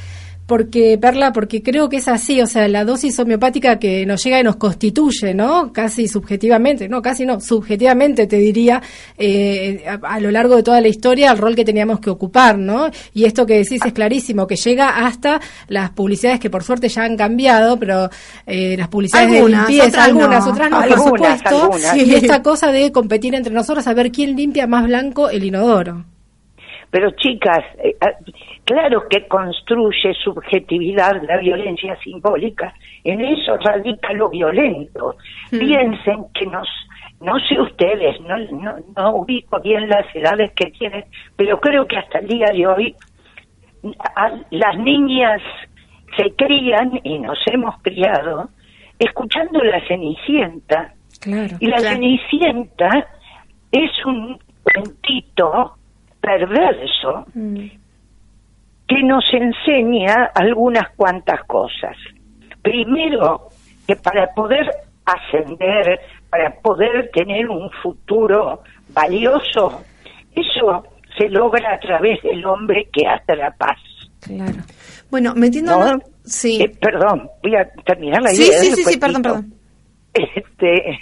Speaker 2: Porque, Perla, porque creo que es así, o sea, la dosis homeopática que nos llega y nos constituye, ¿no? Casi subjetivamente, no, casi no, subjetivamente te diría, eh, a, a lo largo de toda la historia, el rol que teníamos que ocupar, ¿no? Y esto que decís es clarísimo, que llega hasta las publicidades que por suerte ya han cambiado, pero eh, las publicidades
Speaker 3: Algunas,
Speaker 2: de limpieza,
Speaker 3: otras
Speaker 2: algunas,
Speaker 3: no.
Speaker 2: otras no,
Speaker 14: Algunas,
Speaker 2: por supuesto,
Speaker 14: algunas.
Speaker 2: y esta cosa de competir entre nosotros a ver quién limpia más blanco el inodoro.
Speaker 14: Pero chicas, eh, ah, claro que construye subjetividad la violencia simbólica. En eso radica lo violento. Piensen que nos, no sé ustedes, no, no, no ubico bien las edades que tienen, pero creo que hasta el día de hoy a- las niñas se crían y nos hemos criado escuchando la Cenicienta.
Speaker 2: Claro.
Speaker 14: Y la Cenicienta es un cuentito perverso que nos enseña algunas cuantas cosas. Primero, que para poder ascender, para poder tener un futuro valioso, eso se logra a través del hombre que hace la paz.
Speaker 2: Claro.
Speaker 3: Bueno, metiéndonos...
Speaker 14: ¿no?
Speaker 3: Sí.
Speaker 14: Eh, perdón, voy a terminar la
Speaker 3: Sí,
Speaker 14: idea.
Speaker 3: sí, sí, sí, perdón, perdón.
Speaker 14: Este,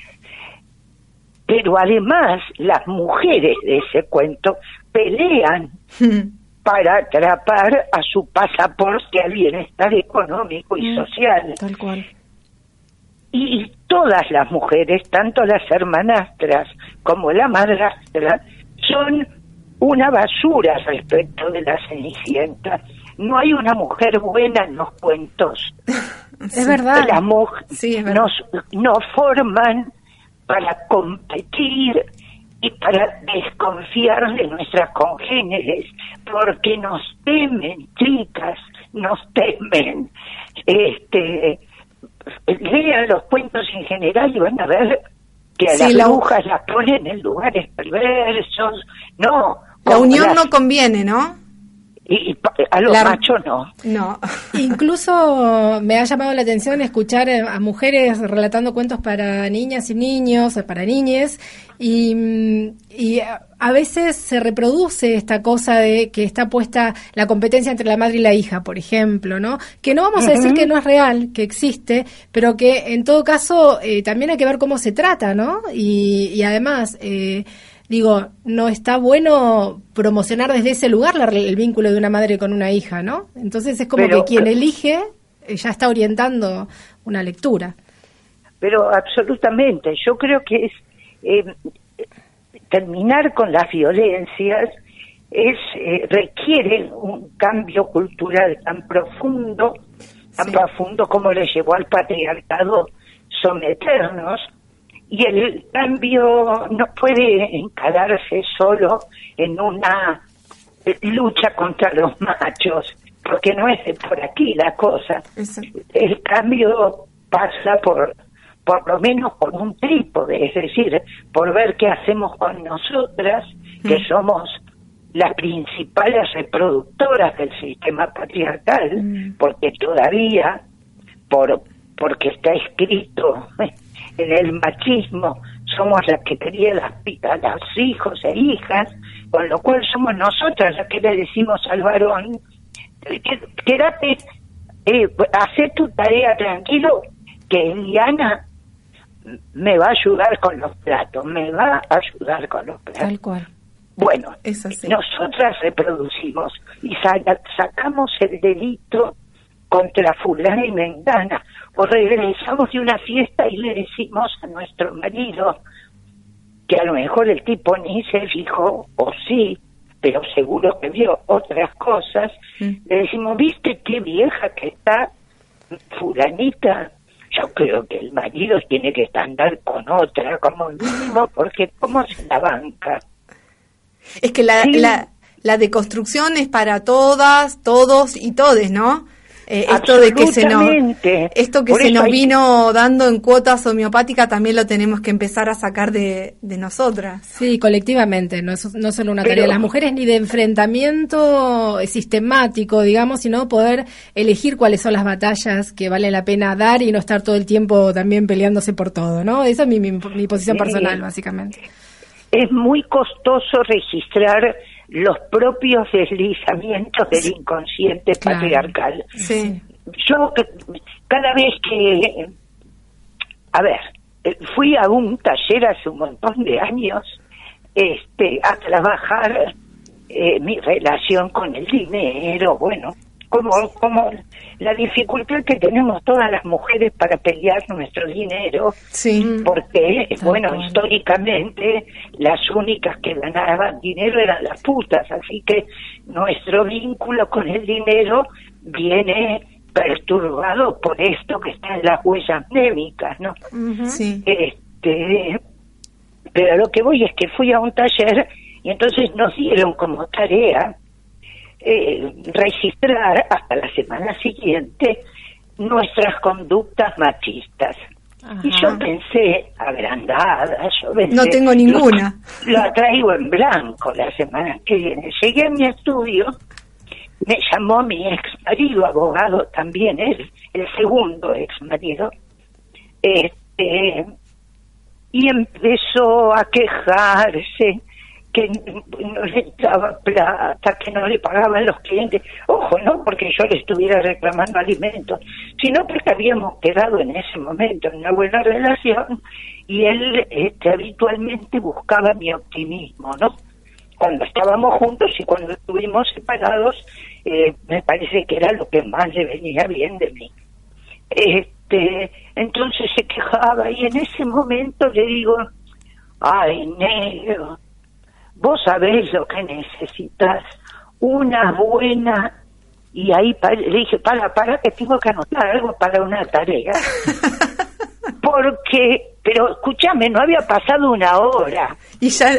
Speaker 14: pero además las mujeres de ese cuento pelean para atrapar a su pasaporte al bienestar económico y social.
Speaker 2: Tal cual.
Speaker 14: Y todas las mujeres, tanto las hermanastras como la madrastra, son una basura respecto de la Cenicienta. No hay una mujer buena en los cuentos.
Speaker 2: Es verdad.
Speaker 14: Las mujeres nos, nos forman para competir y para desconfiar de nuestras congéneres, porque nos temen, chicas, nos temen. Este, lean los cuentos en general y van a ver que a
Speaker 3: Sí,
Speaker 14: las
Speaker 3: la-
Speaker 14: brujas las ponen en lugares perversos. No.
Speaker 3: La unión
Speaker 14: las-
Speaker 3: no conviene, ¿no?
Speaker 14: Y pa- a los
Speaker 2: La-
Speaker 14: machos no.
Speaker 3: No.
Speaker 2: Incluso me ha llamado la atención escuchar eh, a mujeres relatando cuentos para niñas y niños, o para niñes, y, mm, y a veces se reproduce esta cosa de que está puesta la competencia entre la madre y la hija, por ejemplo, ¿no? Que no vamos a decir que no es real, que existe, pero que en todo caso eh, también hay que ver cómo se trata, ¿no? Y, y además, eh, digo, no está bueno promocionar desde ese lugar la el vínculo de una madre con una hija, ¿no? Entonces es como
Speaker 14: Pero-
Speaker 2: que quien elige eh, ya está orientando una lectura.
Speaker 14: Pero absolutamente, yo creo que es eh, terminar con las violencias es eh, requiere un cambio cultural tan profundo, tan profundo como le llevó al patriarcado someternos y el cambio no puede encararse solo en una lucha contra los machos, porque no es de por aquí la cosa. El cambio pasa por por lo menos por un trípode, es decir, por ver qué hacemos con nosotras, que somos las principales reproductoras del sistema patriarcal, porque todavía, por porque está escrito en el machismo, somos las que crían las, a los hijos e hijas, con lo cual somos nosotras las que le decimos al varón, "Qué- quédate, eh, hacer tu tarea tranquilo, que Eliana me va a ayudar con los platos, me va a ayudar con los platos.
Speaker 2: Tal cual.
Speaker 14: Bueno, nosotras reproducimos y sa- sacamos el delito contra fulana y mengana, o regresamos de una fiesta y le decimos a nuestro marido que a lo mejor el tipo ni se fijó, o sí, pero seguro que vio otras cosas, le decimos, ¿viste qué vieja que está fulanita? Yo creo que el marido tiene que andar con otra como mínimo, porque ¿cómo se la banca?
Speaker 3: Es que la,
Speaker 14: Sí.
Speaker 3: la, la deconstrucción es para todas, todos y todes, ¿no? Eh, esto de que se nos esto que
Speaker 14: Por
Speaker 3: se nos vino dando en cuotas homeopáticas también lo tenemos que empezar a sacar de, de nosotras.
Speaker 2: Sí, colectivamente, no es no solo una
Speaker 3: Pero-
Speaker 2: tarea de las mujeres ni de enfrentamiento sistemático, digamos, sino poder elegir cuáles son las batallas que vale la pena dar y no estar todo el tiempo también peleándose por todo, ¿no? Esa es mi, mi, mi posición
Speaker 14: Sí.
Speaker 2: personal, básicamente.
Speaker 14: Es muy costoso registrar los propios deslizamientos del inconsciente patriarcal.
Speaker 3: Sí.
Speaker 14: Yo cada vez que, a ver, eh, fui a un taller hace un montón de años este, a trabajar eh, mi relación con el dinero, bueno, como, como la dificultad que tenemos todas las mujeres para pelear nuestro dinero, porque, bueno, históricamente las únicas que ganaban dinero eran las putas, así que nuestro vínculo con el dinero viene perturbado por esto que está en las huellas némicas, ¿no?
Speaker 3: Sí.
Speaker 14: Este, pero a lo que voy es que fui a un taller y entonces nos dieron como tarea eh, registrar hasta la semana siguiente nuestras conductas machistas. Y yo pensé, agrandada, yo pensé,
Speaker 3: No tengo ninguna.
Speaker 14: Lo, lo traigo en blanco la semana que viene. Llegué a mi estudio, me llamó mi ex marido, abogado también, él, el segundo ex marido, este, y empezó a quejarse que no le daba plata, que no le pagaban los clientes. Ojo, no porque yo le estuviera reclamando alimentos, sino porque habíamos quedado en ese momento en una buena relación y él este, habitualmente buscaba mi optimismo, ¿no? Cuando estábamos juntos y cuando estuvimos separados, eh, me parece que era lo que más le venía bien de mí. Este, entonces se quejaba y en ese momento le digo, ay, negro, vos sabés lo que necesitas, una buena... Y ahí le dije, para, para, que tengo que anotar algo para una tarea. Porque, pero escúchame, no había pasado una hora.
Speaker 3: Y ya...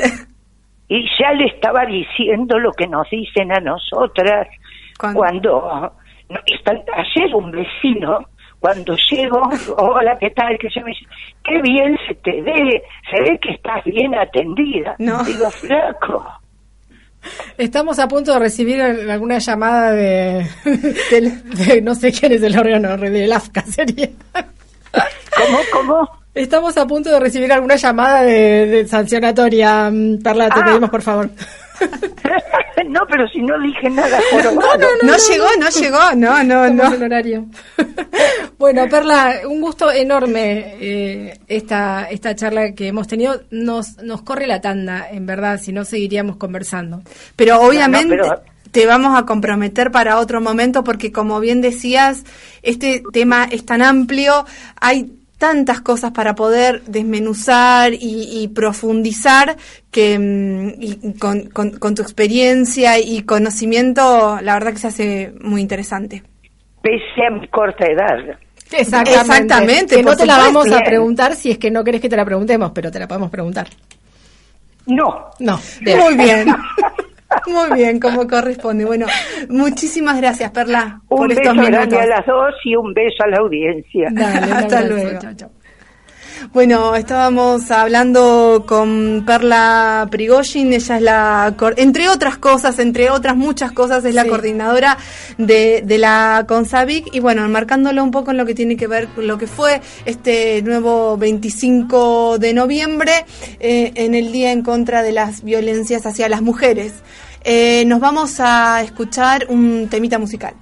Speaker 14: Y ya le estaba diciendo lo que nos dicen a nosotras cuando, no, está ayer un vecino cuando llego, hola, ¿qué tal? Que se me dice, qué bien se te ve, se ve que estás bien atendida.
Speaker 3: No.
Speaker 14: Digo, flaco,
Speaker 2: Estamos a punto de recibir alguna llamada de, de- de- no sé quién es el órgano, del AFCA sería.
Speaker 14: ¿Cómo, cómo?
Speaker 2: Estamos a punto de recibir alguna llamada de, de sancionatoria. Mm, Perla, te
Speaker 14: Ah.
Speaker 2: pedimos por favor.
Speaker 14: no, pero si no dije nada.
Speaker 2: No, no, no,
Speaker 15: No llegó, no llegó, no, no, no.
Speaker 2: en horario. bueno, Perla, un gusto enorme eh, esta, esta charla que hemos tenido. Nos, nos corre la tanda, en verdad, si no seguiríamos conversando.
Speaker 15: Pero obviamente
Speaker 2: No, no, pero-
Speaker 15: te vamos a comprometer para otro momento porque como bien decías, este tema es tan amplio, hay tantas cosas para poder desmenuzar y, y profundizar que mm, y con, con- con tu experiencia y conocimiento, la verdad que se hace muy interesante.
Speaker 14: Pese a mi corta edad.
Speaker 2: Exactamente.
Speaker 15: Exactamente,
Speaker 2: Que no
Speaker 15: por
Speaker 2: te la vamos a preguntar si es que no querés que te la preguntemos, pero te la podemos preguntar.
Speaker 14: No.
Speaker 2: No.
Speaker 15: Muy bien. Muy bien, como corresponde. Bueno, muchísimas gracias, Perla,
Speaker 14: Un
Speaker 15: por
Speaker 14: beso
Speaker 15: estos
Speaker 14: grande
Speaker 15: minutos.
Speaker 14: a las dos y un beso a la audiencia.
Speaker 15: Hasta luego. Bueno, estábamos hablando con Perla Prigozhin, ella es la, entre otras cosas, entre otras muchas cosas, es la coordinadora de, de la CONSAVIC y bueno, enmarcándolo un poco en lo que tiene que ver con lo que fue este nuevo 25 de noviembre, eh, en el Día en contra de las violencias hacia las mujeres. Eh, nos vamos a escuchar un temita musical.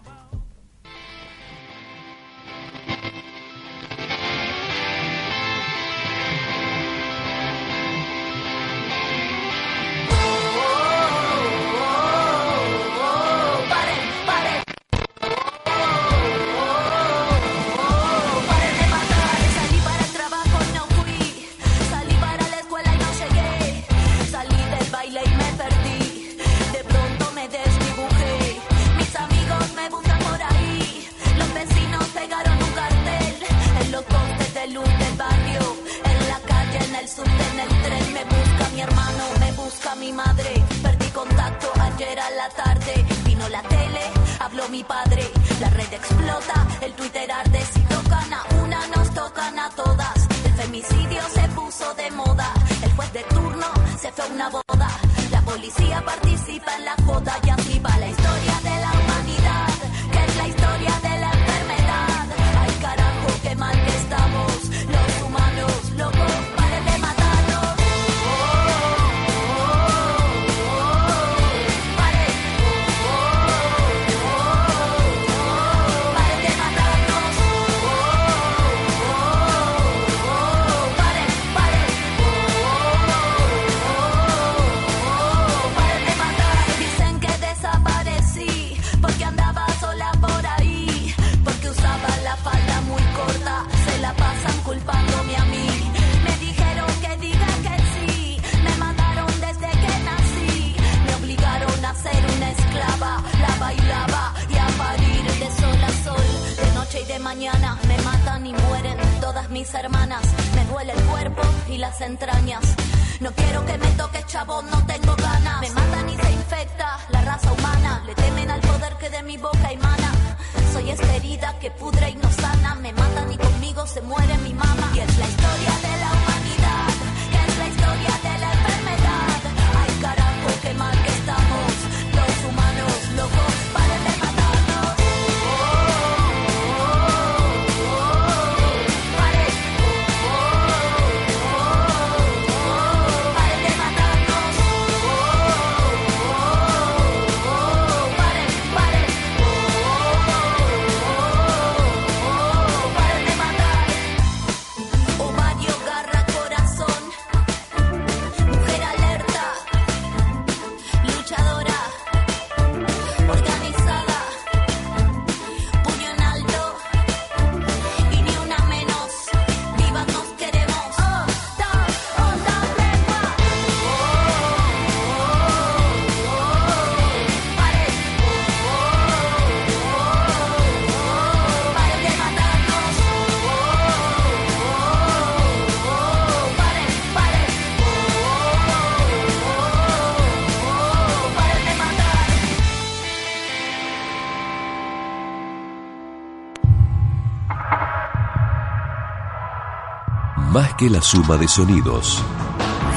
Speaker 16: que la
Speaker 17: suma de sonidos.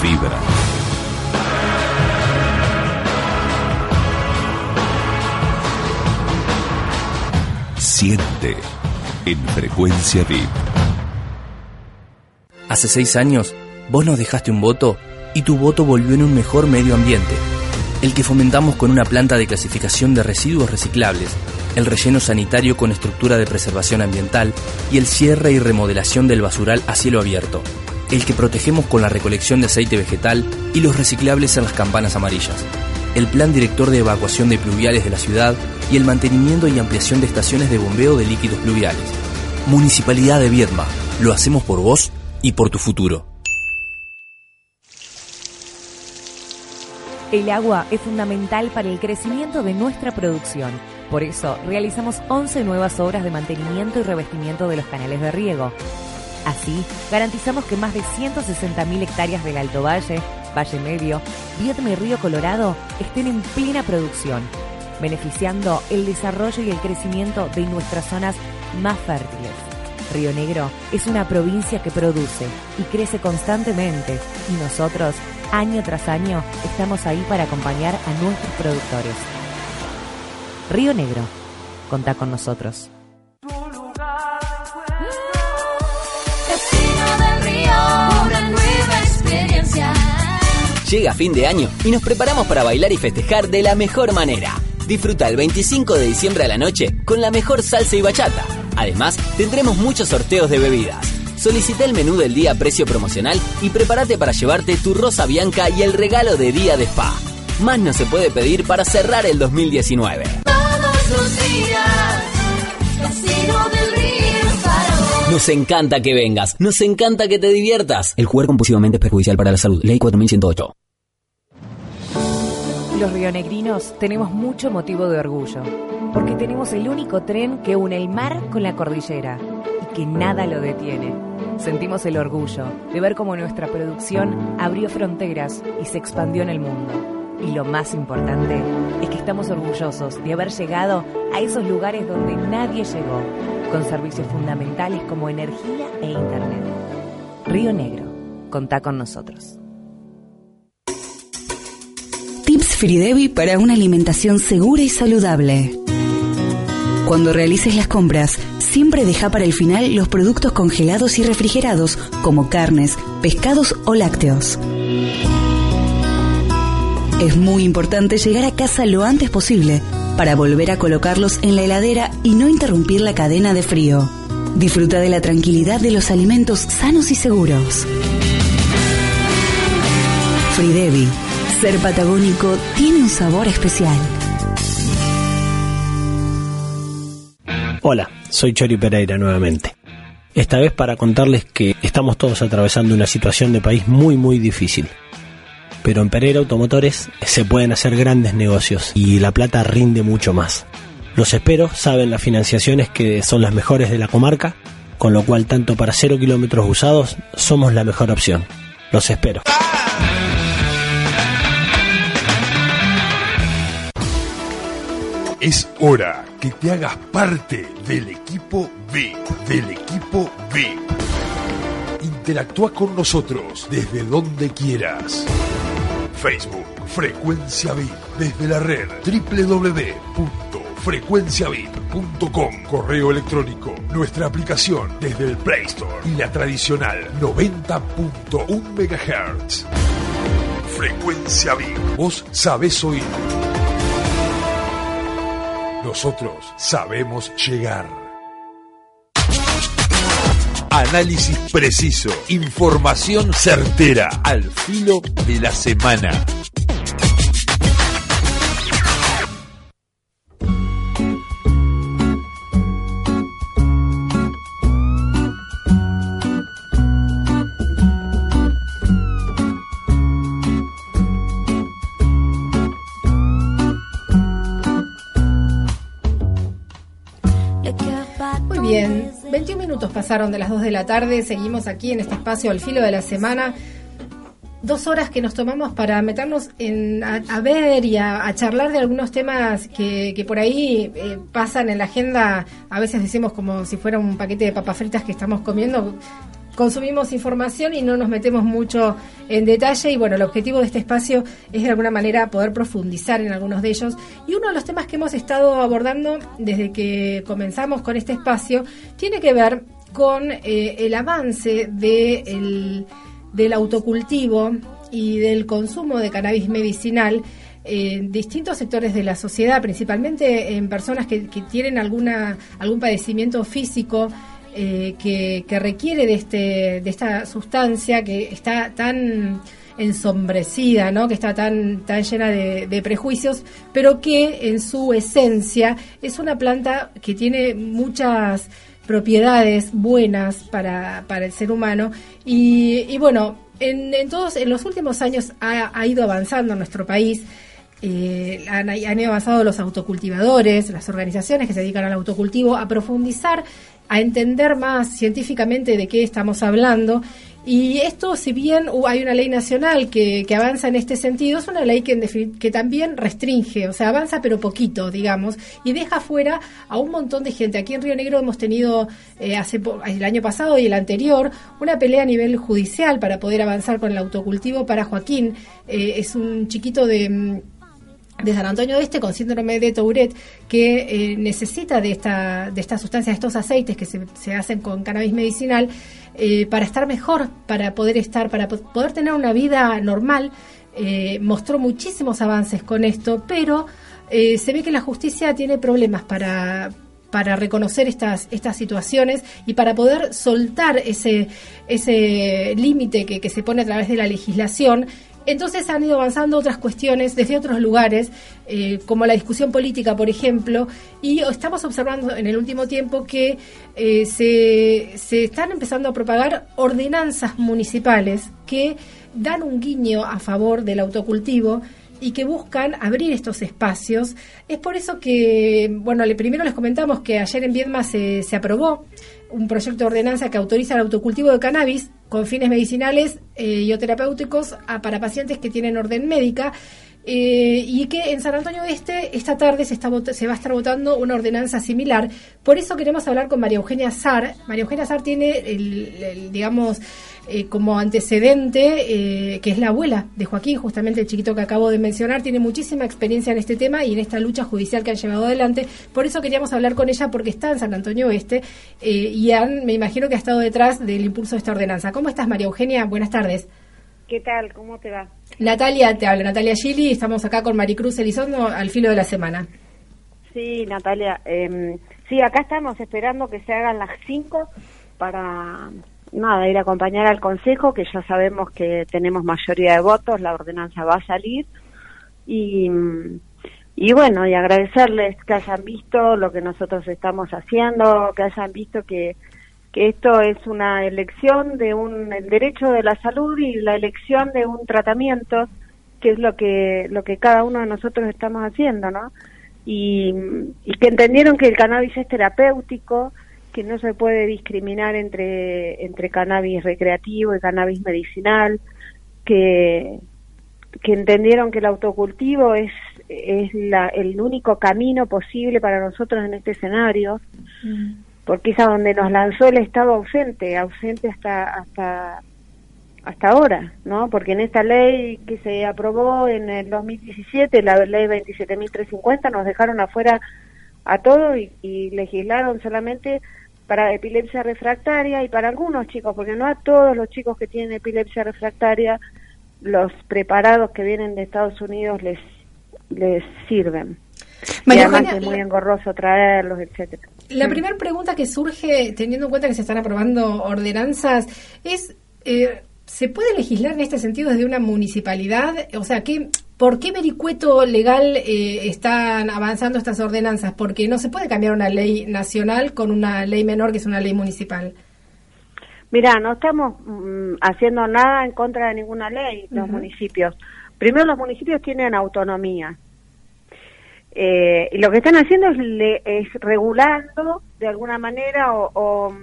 Speaker 17: Vibra.
Speaker 13: Siente en frecuencia VIP.
Speaker 7: Hace seis años, vos nos dejaste un voto y tu voto volvió en un mejor medio ambiente, el que fomentamos con una planta de clasificación de residuos reciclables, el relleno sanitario con estructura de preservación ambiental y el cierre y remodelación del basural a cielo abierto el que protegemos con la recolección de aceite vegetal y los reciclables en las campanas amarillas, el plan director de evacuación de pluviales de la ciudad y el mantenimiento y ampliación de estaciones de bombeo de líquidos pluviales. Municipalidad de Viedma, lo hacemos por vos y por tu futuro.
Speaker 9: El agua es fundamental para el crecimiento de nuestra producción. Por eso, realizamos 11 nuevas obras de mantenimiento y revestimiento de los canales de riego. Así, garantizamos que más de 160.000 hectáreas del Alto Valle, Valle Medio, Viedma y Río Colorado estén en plena producción, beneficiando el desarrollo y el crecimiento de nuestras zonas más fértiles. Río Negro es una provincia que produce y crece constantemente y nosotros, año tras año, estamos ahí para acompañar a nuestros productores. Río Negro, contá con nosotros.
Speaker 10: Llega fin de año y nos preparamos para bailar y festejar de la mejor manera. Disfruta el 25 de diciembre a la noche con la mejor salsa y bachata. Además, tendremos muchos sorteos de bebidas. Solicita el menú del día a precio promocional y prepárate para llevarte tu rosa bianca y el regalo de día de spa. Más no se puede pedir para cerrar el 2019.
Speaker 11: Todos los días, destino del río para vos.
Speaker 10: Nos encanta que vengas, nos encanta que te diviertas. El jugar compulsivamente es perjudicial para la salud. Ley 4108.
Speaker 9: Los rionegrinos tenemos mucho motivo de orgullo, porque tenemos el único tren que une el mar con la cordillera y que nada lo detiene. Sentimos el orgullo de ver cómo nuestra producción abrió fronteras y se expandió en el mundo. Y lo más importante es que estamos orgullosos de haber llegado a esos lugares donde nadie llegó, con servicios fundamentales como energía e internet. Río Negro, contá con nosotros.
Speaker 12: Tips Fridevi para una alimentación segura y saludable. Cuando realices las compras, siempre deja para el final los productos congelados y refrigerados, como carnes, pescados o lácteos. Es muy importante llegar a casa lo antes posible para volver a colocarlos en la heladera y no interrumpir la cadena de frío. Disfruta de la tranquilidad de los alimentos sanos y seguros. Fridevi. Ser patagónico tiene un sabor especial.
Speaker 18: Hola, soy Chori Pereira nuevamente. Esta vez para contarles que estamos todos atravesando una situación de país muy muy difícil. Pero en Pereira Automotores se pueden hacer grandes negocios y la plata rinde mucho más. Los espero, saben las financiaciones que son las mejores de la comarca, con lo cual tanto para cero kilómetros usados somos la mejor opción. Los espero.
Speaker 1: Es hora que te hagas parte del equipo B, del equipo B. Interactúa con nosotros desde donde quieras. Facebook, Frecuencia VIP, desde la red www.frecuenciavip.com, correo electrónico, nuestra aplicación desde el Play Store y la tradicional 90.1 MHz. Frecuencia VIP, vos sabés oír. Nosotros sabemos llegar. Análisis preciso, información certera, al filo de la semana.
Speaker 2: Pasaron de las 2 de la tarde, seguimos aquí en este espacio al filo de la semana. Dos horas que nos tomamos para meternos en, a, a ver y a, charlar de algunos temas que, que por ahí eh, pasan en la agenda. A veces decimos como si fuera un paquete de papas fritas que estamos comiendo. Consumimos información y no nos metemos mucho en detalle. Y bueno, el objetivo de este espacio es de alguna manera poder profundizar en algunos de ellos. Y uno de los temas que hemos estado abordando desde que comenzamos con este espacio tiene que ver con eh, el avance de el- del autocultivo y del consumo de cannabis medicinal en distintos sectores de la sociedad, principalmente en personas que, que tienen alguna algún padecimiento físico eh, que, requiere de este de esta sustancia que está tan ensombrecida, ¿no? que está tan, tan llena de, prejuicios, pero que en su esencia es una planta que tiene muchas propiedades buenas para, para el ser humano y, bueno, en, todos en los últimos años ha, ha ido avanzando nuestro país eh, han, han avanzado los autocultivadores, las organizaciones que se dedican al autocultivo, a profundizar, a entender más científicamente de qué estamos hablando. Y esto, si bien hay una ley nacional que, que avanza en este sentido, es una ley que, que también restringe, o sea, avanza pero poquito, digamos, y deja fuera a un montón de gente. Aquí en Río Negro hemos tenido eh, hace el año pasado y el anterior una pelea a nivel judicial para poder avanzar con el autocultivo para Joaquín. Eh, es un chiquito de... de San Antonio Este con síndrome de Tourette que eh, necesita de esta, de esta sustancia, de estos aceites que se, se hacen con cannabis medicinal eh, para estar mejor, para poder estar, para po- poder tener una vida normal. Eh, mostró muchísimos avances con esto, pero se ve que la justicia tiene problemas para para reconocer estas estas situaciones y para poder soltar ese ese límite que, que se pone a través de la legislación entonces han ido avanzando otras cuestiones desde otros lugares, eh, como la discusión política, por ejemplo, y estamos observando en el último tiempo que eh, se, están empezando a propagar ordenanzas municipales que dan un guiño a favor del autocultivo y que buscan abrir estos espacios. Es por eso que, bueno, primero les comentamos que ayer en Viedma se aprobó un proyecto de ordenanza que autoriza el autocultivo de cannabis con fines medicinales eh, y o terapéuticos a- para pacientes que tienen orden médica. eh, y que en San Antonio Este esta tarde se, está, se va a estar votando una ordenanza similar. Por eso queremos hablar con María Eugenia Sar. María Eugenia Sar tiene, el, digamos, eh, como antecedente, eh, que es la abuela de Joaquín, justamente el chiquito que acabo de mencionar, tiene muchísima experiencia en este tema y en esta lucha judicial que han llevado adelante. Por eso queríamos hablar con ella porque está en San Antonio Oeste eh, y han, me imagino que ha estado detrás del impulso de esta ordenanza. ¿Cómo estás, María Eugenia? Buenas tardes.
Speaker 19: ¿Qué tal? ¿Cómo te va?
Speaker 2: Natalia, te habla Natalia Gili, estamos acá con Maricruz Elizondo al filo de la semana.
Speaker 19: Sí, Natalia. eh, sí, acá estamos esperando que se hagan las 5 para, nada, ir a acompañar al Consejo, que ya sabemos que tenemos mayoría de votos, la ordenanza va a salir. Y, y bueno, y agradecerles que hayan visto lo que nosotros estamos haciendo, que hayan visto que, que esto es una elección de un el derecho de la salud y la elección de un tratamiento, que es lo que, lo que cada uno de nosotros estamos haciendo, ¿no? y, y que entendieron que el cannabis es terapéutico, que no se puede discriminar entre, entre cannabis recreativo y cannabis medicinal, que, que entendieron que el autocultivo es, es la, el único camino posible para nosotros en este escenario, porque es a donde nos lanzó el Estado ausente, ausente hasta, hasta hasta ahora, ¿no? Porque en esta ley que se aprobó en el 2017, la ley 27.350, nos dejaron afuera a todos y, y legislaron solamente para epilepsia refractaria y para algunos chicos, porque no a todos los chicos que tienen epilepsia refractaria, los preparados que vienen de Estados Unidos les, les sirven. Y
Speaker 2: María
Speaker 19: además es muy engorroso traerlos, etcétera.
Speaker 2: La
Speaker 19: Mm.
Speaker 2: primera pregunta que surge, teniendo en cuenta que se están aprobando ordenanzas, es, eh, ¿se puede legislar en este sentido desde una municipalidad? O sea, ¿qué, ¿por qué vericueto legal eh, están avanzando estas ordenanzas? Porque no se puede cambiar una ley nacional con una ley menor que es una ley municipal.
Speaker 19: Mira, no estamos mm, haciendo nada en contra de ninguna ley, los municipios. Primero, los municipios tienen autonomía. Eh, y lo que están haciendo es, le- es regulando de alguna manera o, o, mm,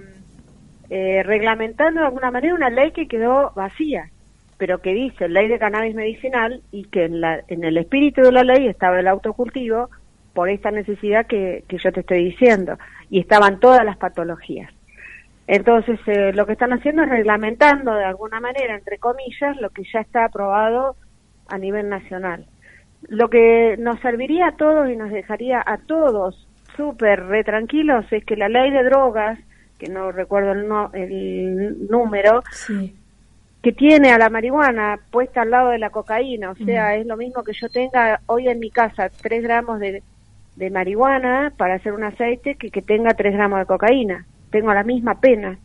Speaker 19: eh, reglamentando de alguna manera una ley que quedó vacía, pero que dice ley de cannabis medicinal y que en, la, en el espíritu de la ley estaba el autocultivo por esta necesidad que, yo te estoy diciendo y estaban todas las patologías. Entonces, eh, lo que están haciendo es reglamentando de alguna manera, entre comillas, lo que ya está aprobado a nivel nacional. Lo que nos serviría a todos y nos dejaría a todos súper re tranquilos es que la ley de drogas, que no recuerdo el, no- el número, que tiene a la marihuana puesta al lado de la cocaína, o sea, es lo mismo que yo tenga hoy en mi casa 3 gramos de, de marihuana para hacer un aceite que que tenga 3 gramos de cocaína. Tengo la misma pena.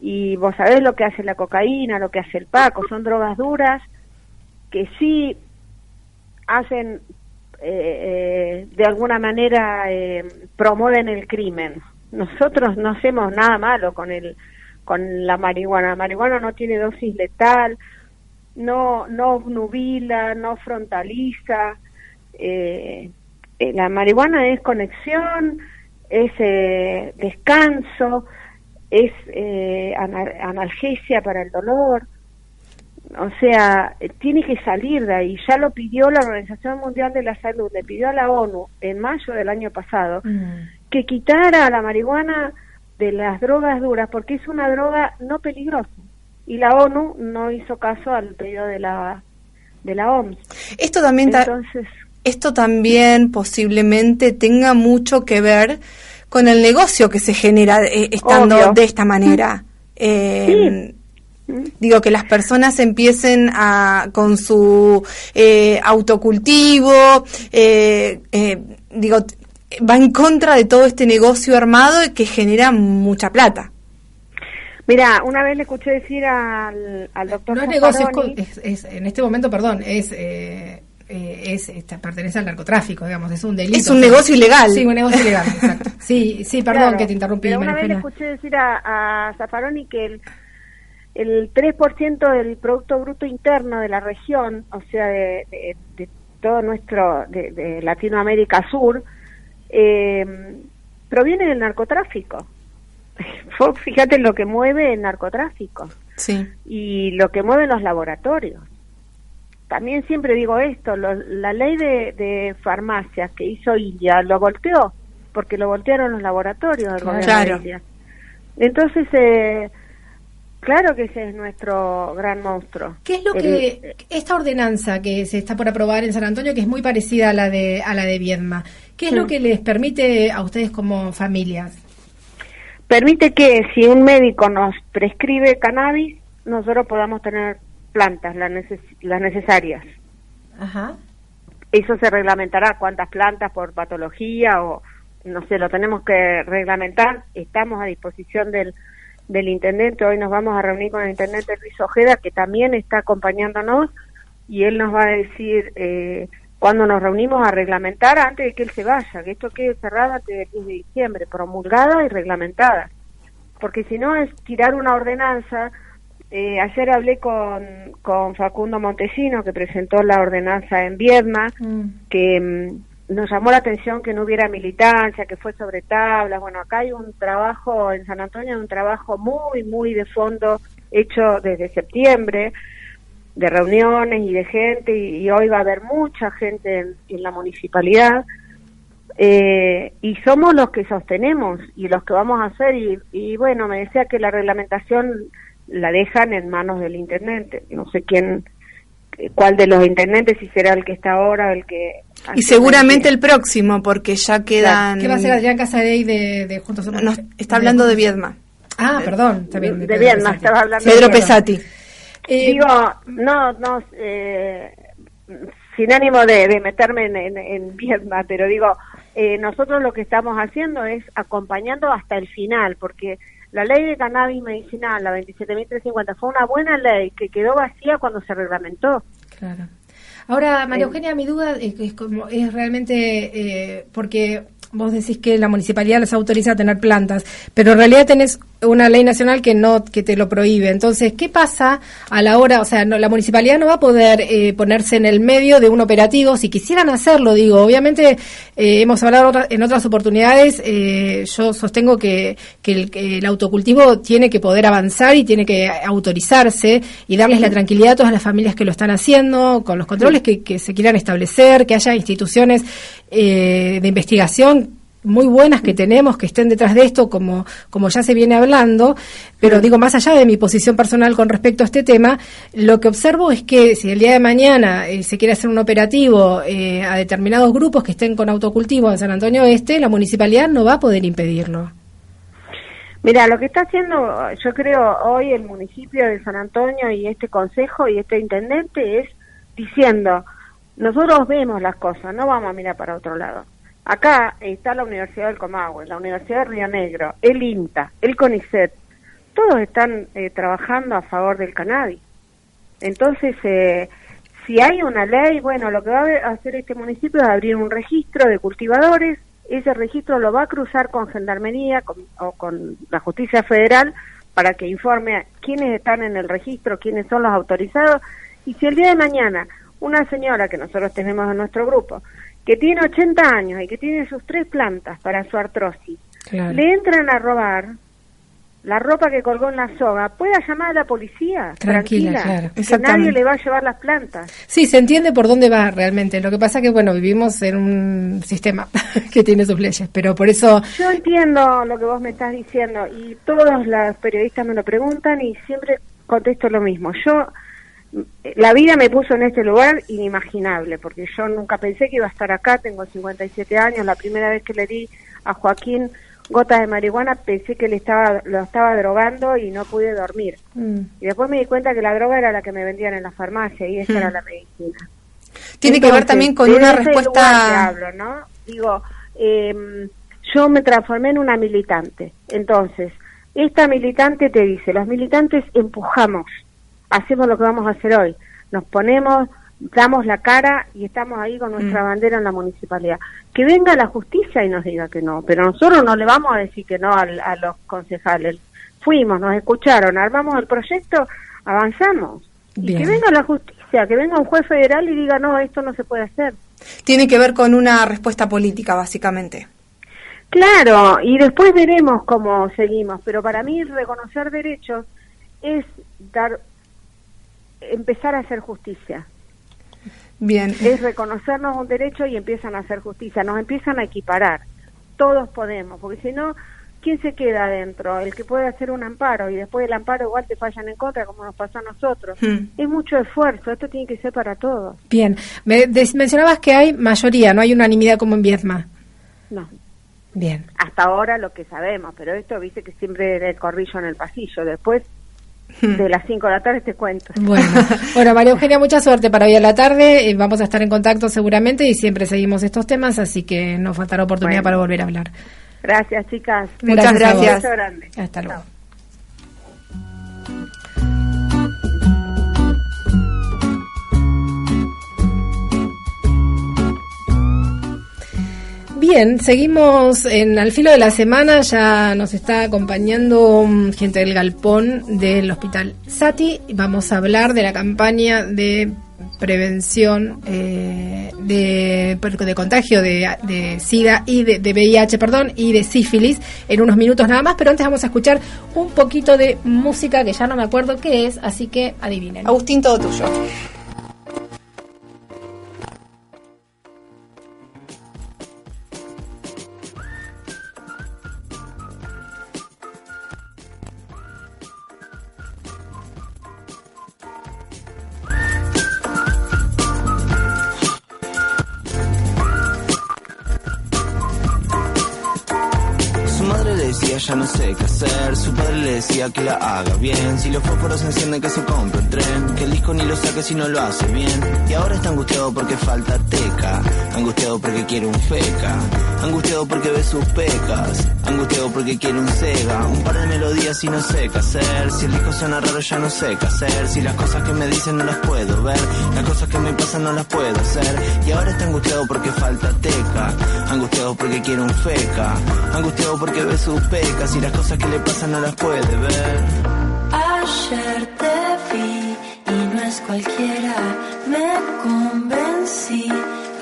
Speaker 19: Y vos sabés lo que hace la cocaína, lo que hace el paco, son drogas duras que sí hacen, eh, eh, de alguna manera, eh, promueven el crimen. Nosotros no hacemos nada malo con el con la marihuana. La marihuana no tiene dosis letal, no no obnubila, no frontaliza. Eh, eh, la marihuana es conexión, es eh, descanso, es eh, ana- analgesia para el dolor. O sea, tiene que salir de ahí. Ya lo pidió la Organización Mundial de la Salud, le pidió a la ONU en mayo del año pasado que quitara la marihuana de las drogas duras porque es una droga no peligrosa. Y la ONU no hizo caso al pedido de la de la OMS.
Speaker 3: Esto también,
Speaker 19: Entonces,
Speaker 3: esto también posiblemente tenga mucho que ver con el negocio que se genera eh, estando
Speaker 19: Obvio.
Speaker 3: de esta manera. Eh, Digo, que las personas empiecen a, con su eh, autocultivo, eh, eh, digo, va en contra de todo este negocio armado que genera mucha plata.
Speaker 19: mira, una vez le escuché decir al, al doctor
Speaker 2: No es negocio, es, es- en este momento, perdón, es, eh, eh, es esta, pertenece al narcotráfico, digamos, es un delito.
Speaker 3: Es un negocio ilegal.
Speaker 2: Sí, un negocio ilegal, exacto. Sí, sí, perdón
Speaker 19: Claro,
Speaker 2: que te interrumpí,
Speaker 19: pero una vez le escuché decir a, a Zaffaroni que el, el 3% del Producto Bruto Interno de la región, o sea, de, de- de todo nuestro, de, de Latinoamérica Sur, eh, proviene del narcotráfico. Fíjate lo que mueve el narcotráfico
Speaker 3: Sí.
Speaker 19: y lo que mueven los laboratorios. También siempre digo esto, lo- la ley de, de farmacias que hizo India lo volteó, porque lo voltearon los laboratorios del gobierno
Speaker 3: Claro.
Speaker 19: de India. Entonces, eh, claro que ese es nuestro gran monstruo.
Speaker 2: ¿Qué es lo
Speaker 19: El-
Speaker 2: que esta ordenanza que se está por aprobar en San Antonio, que es muy parecida a la de a la de Viedma, qué es lo que les permite a ustedes como familias?
Speaker 19: permite que si un médico nos prescribe cannabis, nosotros podamos tener plantas, las, neces- las necesarias.
Speaker 2: Ajá.
Speaker 19: Eso se reglamentará cuántas plantas por patología o no sé, lo tenemos que reglamentar. Estamos a disposición del, del intendente. Hoy nos vamos a reunir con el intendente Luis Ojeda, que también está acompañándonos, y él nos va a decir eh, cuándo nos reunimos a reglamentar antes de que él se vaya, que esto quede cerrado antes del 10 de diciembre, promulgada y reglamentada. Porque si no es tirar una ordenanza. Eh, ayer hablé con, con Facundo Montesino, que presentó la ordenanza en Viedma, que mm, nos llamó la atención que no hubiera militancia, que fue sobre tablas. Bueno, acá hay un trabajo en San Antonio, un trabajo muy, muy de fondo hecho desde septiembre, de reuniones y de gente, y, y hoy va a haber mucha gente en, en la municipalidad. Eh, y somos los que sostenemos y los que vamos a hacer y, y bueno me decía que la reglamentación la dejan en manos del intendente no sé quién cuál de los intendentes si será el que está ahora el que
Speaker 3: Y seguramente el próximo, porque ya quedan...
Speaker 2: ¿Qué va a ser Adrián Casadei de, de Juntos
Speaker 3: está hablando de Viedma.
Speaker 2: Ah, perdón, está bien.
Speaker 19: de
Speaker 2: Pedro
Speaker 19: Viedma estaba hablando
Speaker 3: Pedro
Speaker 19: de-
Speaker 3: Pesati.
Speaker 19: Digo no no eh, sin ánimo de, de meterme en, en, en Viedma pero digo eh, nosotros lo que estamos haciendo es acompañando hasta el final porque la ley de cannabis medicinal la 27.350 fue una buena ley que quedó vacía cuando se reglamentó
Speaker 2: Claro. Ahora, María
Speaker 19: Eh.
Speaker 2: Eugenia, mi duda es, es como es realmente eh, porque vos decís que la municipalidad les autoriza a tener plantas, pero en realidad tenés una ley nacional que no que te lo prohíbe. Entonces, ¿qué pasa a la hora? O sea, no, la municipalidad no va a poder eh, ponerse en el medio de un operativo. Si quisieran hacerlo, digo, obviamente eh, hemos hablado otra- en otras oportunidades. eh, yo sostengo que, que el, que el autocultivo tiene que poder avanzar y tiene que autorizarse y darles la tranquilidad a todas las familias que lo están haciendo, con los controles que, que se quieran establecer, que haya instituciones eh, de investigación muy buenas que tenemos que estén detrás de esto, como, como ya se viene hablando, pero digo, más allá de mi posición personal con respecto a este tema, lo que observo es que si el día de mañana eh, se quiere hacer un operativo eh, a determinados grupos que estén con autocultivo en San Antonio Oeste, la municipalidad no va a poder impedirlo.
Speaker 19: Mira, lo que está haciendo, yo creo, hoy el municipio de San Antonio y este consejo y este intendente es diciendo, nosotros vemos las cosas, no vamos a mirar para otro lado. Acá está la Universidad del Comahue, la Universidad de Río Negro, el INTA, el CONICET, todos están eh, trabajando a favor del cannabis. Entonces, eh, si hay una ley, bueno, lo que va a hacer este municipio es abrir un registro de cultivadores, ese registro lo va a cruzar con Gendarmería con- o con la Justicia Federal para que informe a quiénes están en el registro, quiénes son los autorizados, y si el día de mañana una señora que nosotros tenemos en nuestro grupo, que tiene 80 años y que tiene sus tres plantas para su artrosis,
Speaker 2: Claro.
Speaker 19: le entran a robar la ropa que colgó en la soga, pueda llamar a la policía,
Speaker 2: Tranquila,
Speaker 19: tranquila,
Speaker 2: claro,
Speaker 19: que nadie le va a llevar las plantas.
Speaker 2: Sí, se entiende por dónde va realmente. Lo que pasa que, bueno, vivimos en un sistema que tiene sus leyes, pero por eso
Speaker 19: Yo entiendo lo que vos me estás diciendo y todos los periodistas me lo preguntan y siempre contesto lo mismo. Yo, la vida me puso en este lugar inimaginable porque yo nunca pensé que iba a estar acá, tengo 57 años, la primera vez que le di a Joaquín gotas de marihuana pensé que le estaba, lo estaba drogando y no pude dormir.
Speaker 2: mm,
Speaker 19: Y después me di cuenta que la droga era la que me vendían en la farmacia y esa
Speaker 3: Mm.
Speaker 19: era la medicina.
Speaker 3: Tiene que ver también con una respuesta-
Speaker 19: hablo, ¿no? Digo, eh, yo me transformé en una militante. Entonces, esta militante te dice, los militantes empujamos, hacemos lo que vamos a hacer hoy. Nos ponemos, damos la cara y estamos ahí con nuestra
Speaker 3: Mm.
Speaker 19: bandera en la municipalidad. Que venga la justicia y nos diga que no, pero nosotros no le vamos a decir que no al- a, los concejales. Fuimos, nos escucharon, armamos el proyecto, avanzamos. Y que venga la justicia, que venga un juez federal y diga, no, esto no se puede hacer.
Speaker 3: Tiene que ver con una respuesta política, básicamente.
Speaker 19: Claro, y después veremos cómo seguimos, pero para mí reconocer derechos es dar, empezar a hacer justicia.
Speaker 3: Bien.
Speaker 19: Es reconocernos un derecho y empiezan a hacer justicia, nos empiezan a equiparar. Todos podemos, porque si no, ¿quién se queda adentro? El que puede hacer un amparo y después del amparo igual te fallan en contra, como nos pasó a nosotros.
Speaker 2: Hmm.
Speaker 19: Es mucho esfuerzo, esto tiene que ser para todos.
Speaker 2: bien. Me mencionabas que hay mayoría, no hay unanimidad como en Viedma.
Speaker 19: No.
Speaker 2: Bien.
Speaker 19: hasta ahora lo que sabemos, pero esto viste que siempre era el corrillo en el pasillo, después de las 5 de la tarde te cuento.
Speaker 2: Bueno, bueno, María Eugenia, mucha suerte para hoy a la tarde. eh, vamos a estar en contacto seguramente y siempre seguimos estos temas, así que nos faltará oportunidad
Speaker 19: Bueno.
Speaker 2: para volver a hablar.
Speaker 19: Gracias, chicas.
Speaker 2: Muchas gracias. Hasta luego. Bien, seguimos en al filo de la semana, ya nos está acompañando mm, gente del galpón del Hospital Sati. Vamos a hablar de la campaña de prevención eh, de, contagio de, de SIDA y de, de VIH, perdón, y de sífilis en unos minutos nada más, pero antes vamos a escuchar un poquito de música que ya no me acuerdo qué es, así que adivinen.
Speaker 3: Agustín, todo tuyo.
Speaker 20: Ya no sé qué hacer, su padre le decía que la haga bien, si los fósforos se encienden que se compre un tren, que el disco ni lo saque si no lo hace bien, y ahora está angustiado porque falta teca, angustiado porque quiere un feca, angustiado porque ve sus pecas, angustiado porque quiere un sega, un par de melodías y no sé qué hacer, si el disco suena raro ya no sé qué hacer, si las cosas que me dicen no las puedo ver, las cosas que me pasan no las puedo hacer, y ahora está angustiado porque falta teca, angustiado porque quiere un feca, angustiado porque ve sus pecas. Y las cosas que le pasan no las puede ver.
Speaker 21: Ayer te vi y no es cualquiera, me convencí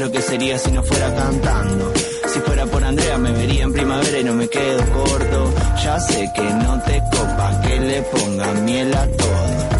Speaker 20: lo que sería si no fuera cantando. Si fuera por Andrea me vería en primavera y no me quedo corto. Ya sé que no te copa que le ponga miel a todo.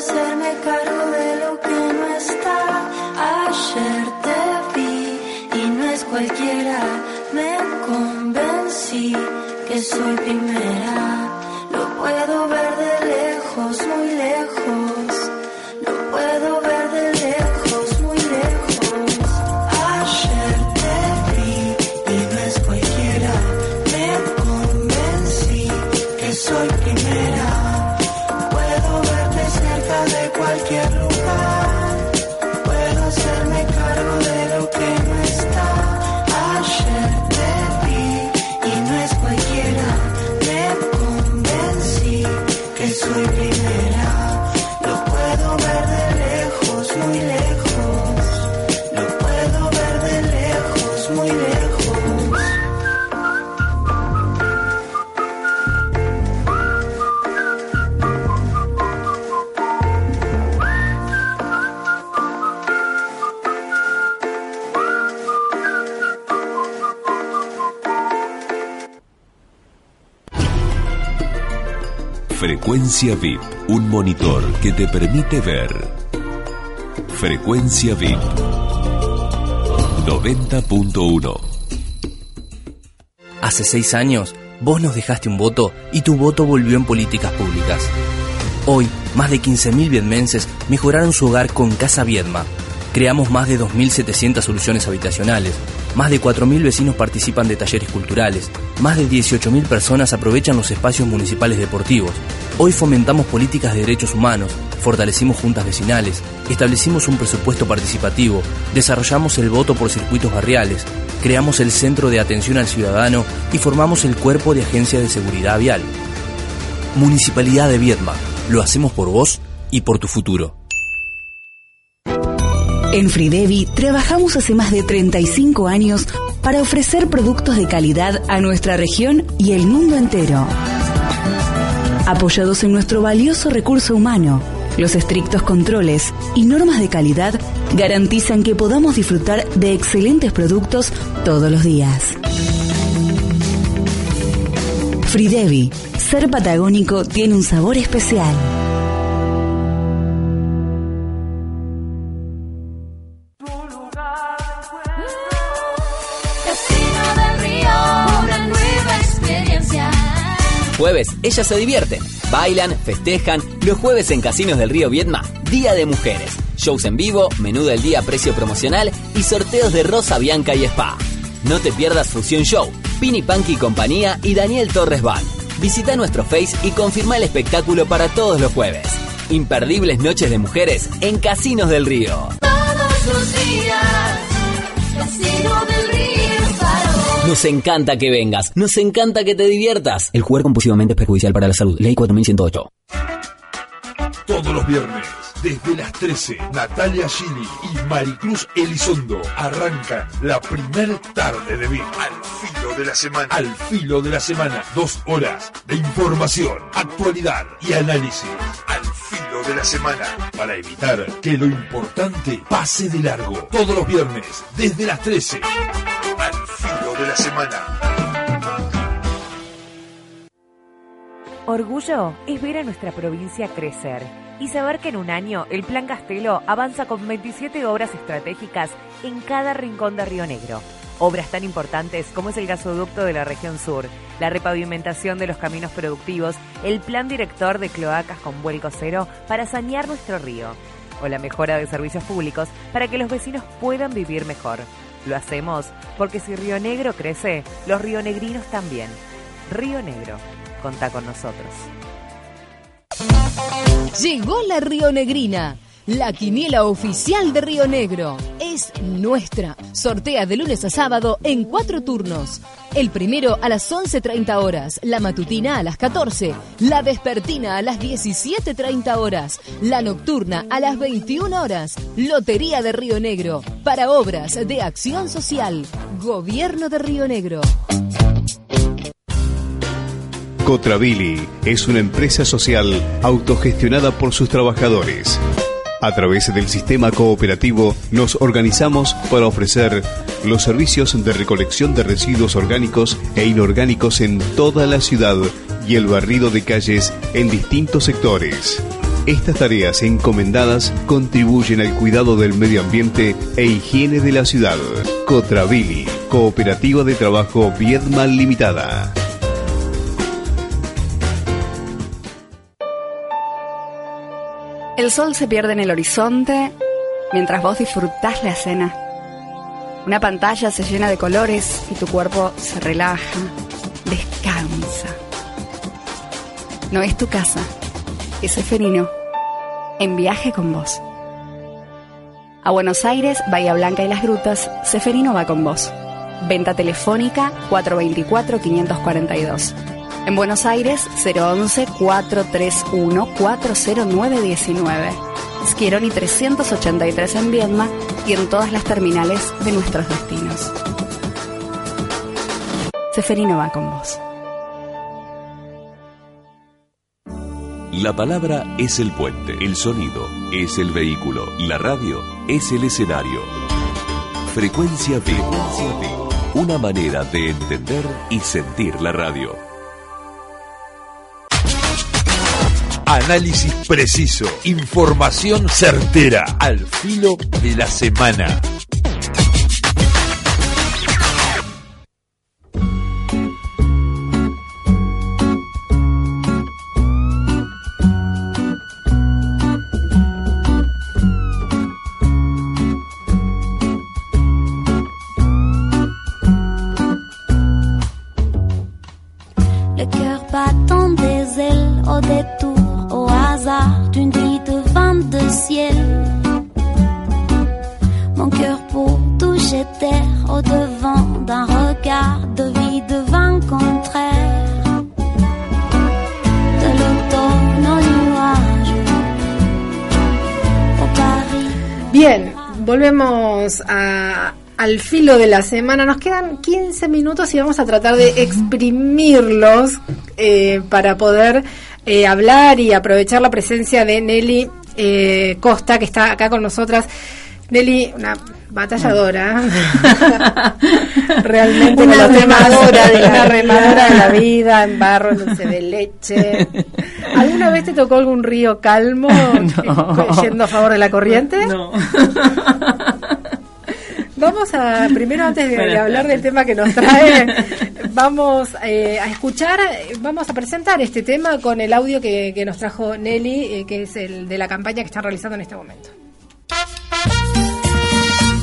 Speaker 21: Hacerme cargo de lo que no está. Ayer te vi y no es cualquiera. Me convencí que soy primera. Lo puedo ver de lejos, muy lejos.
Speaker 1: Frecuencia VIP, un monitor que te permite ver. Frecuencia VIP 90.1
Speaker 7: Hace seis años, vos nos dejaste un voto y tu voto volvió en políticas públicas. Hoy, más de 15.000 vietmenses mejoraron su hogar con Casa Viedma. Creamos más de 2.700 soluciones habitacionales. Más de 4.000 vecinos participan de talleres culturales. Más de 18.000 personas aprovechan los espacios municipales deportivos. Hoy fomentamos políticas de derechos humanos, fortalecimos juntas vecinales, establecimos un presupuesto participativo, desarrollamos el voto por circuitos barriales, creamos el Centro de Atención al Ciudadano y formamos el Cuerpo de Agencia de Seguridad Vial. Municipalidad de Viedma, lo hacemos por vos y por tu futuro.
Speaker 22: En Fridevi trabajamos hace más de 35 años para ofrecer productos de calidad a nuestra región y el mundo entero. Apoyados en nuestro valioso recurso humano, los estrictos controles y normas de calidad garantizan que podamos disfrutar de excelentes productos todos los días. Fridevi, ser patagónico tiene un sabor especial.
Speaker 10: Jueves, ellas se divierten, bailan, festejan. Los jueves en Casinos del Río Viedma, Día de Mujeres. Shows en vivo, menú del día a precio promocional y sorteos de Rosa Bianca y Spa. No te pierdas Fusión Show, Pini Punky compañía y Daniel Torres Band. Visita nuestro Face y confirma el espectáculo para todos los jueves. Imperdibles noches de mujeres en Casinos del Río.
Speaker 11: Todos los días, Casino del Río.
Speaker 10: Nos encanta que vengas, nos encanta que te diviertas. El jugar compulsivamente es perjudicial para la salud. Ley 4108.
Speaker 1: Todos los viernes, desde las 13, Natalia Gili y Maricruz Elizondo arrancan la primer tarde de VIP. Al filo de la semana. Al filo de la semana. Dos horas de información, actualidad y análisis. Al filo de la semana. Para evitar que lo importante pase de largo. Todos los viernes, desde las 13. De la semana.
Speaker 9: Orgullo es ver a nuestra provincia crecer y saber que en un año el Plan Castelo avanza con 27 obras estratégicas en cada rincón de Río Negro. Obras tan importantes como es el gasoducto de la región sur, la repavimentación de los caminos productivos, el plan director de cloacas con vuelco cero para sanear nuestro río, o la mejora de servicios públicos para que los vecinos puedan vivir mejor. Lo hacemos porque si Río Negro crece, los rionegrinos también. Río Negro, contá con nosotros.
Speaker 23: Llegó la Río Negrina. La quiniela oficial de Río Negro es nuestra. Sortea de lunes a sábado en cuatro turnos. El primero a las 11.30 horas, la matutina a las 14, la vespertina a las 17.30 horas, la nocturna a las 21 horas. Lotería de Río Negro para obras de acción social. Gobierno de Río Negro.
Speaker 13: Cotravili es una empresa social autogestionada por sus trabajadores. A través del sistema cooperativo nos organizamos para ofrecer los servicios de recolección de residuos orgánicos e inorgánicos en toda la ciudad y el barrido de calles en distintos sectores. Estas tareas encomendadas contribuyen al cuidado del medio ambiente e higiene de la ciudad. Cotravili, Cooperativa de Trabajo Viedma Limitada.
Speaker 24: El sol se pierde en el horizonte mientras vos disfrutás la cena. Una pantalla se llena de colores y tu cuerpo se relaja, descansa. No es tu casa, es Seferino, en viaje con vos. A Buenos Aires, Bahía Blanca y las Grutas, Seferino va con vos. Venta telefónica 424-542. En Buenos Aires, 011-431-40919. Schieroni 383 en Viedma y en todas las terminales de nuestros destinos. Seferino va con vos.
Speaker 25: La palabra es el puente, el sonido es el vehículo, la radio es el escenario. Frecuencia B, una manera de entender y sentir la radio. Análisis preciso, información certera, al filo de la semana.
Speaker 2: Al filo de la semana. Nos quedan 15 minutos y vamos a tratar de exprimirlos eh, para poder eh, hablar y aprovechar la presencia de Nelly eh, Costa, que está acá con nosotras. Nelly, una batalladora, realmente
Speaker 26: Una remadora de la
Speaker 2: remadora de la vida, en barro, en dulce de leche. ¿Alguna vez te tocó algún río calmo yendo a favor de la corriente?
Speaker 26: No.
Speaker 2: Vamos a, primero antes de, hablar del tema que nos trae, vamos eh, a escuchar, vamos a presentar este tema con el audio que, que nos trajo Nelly, eh, que es el de la campaña que está realizando en este momento.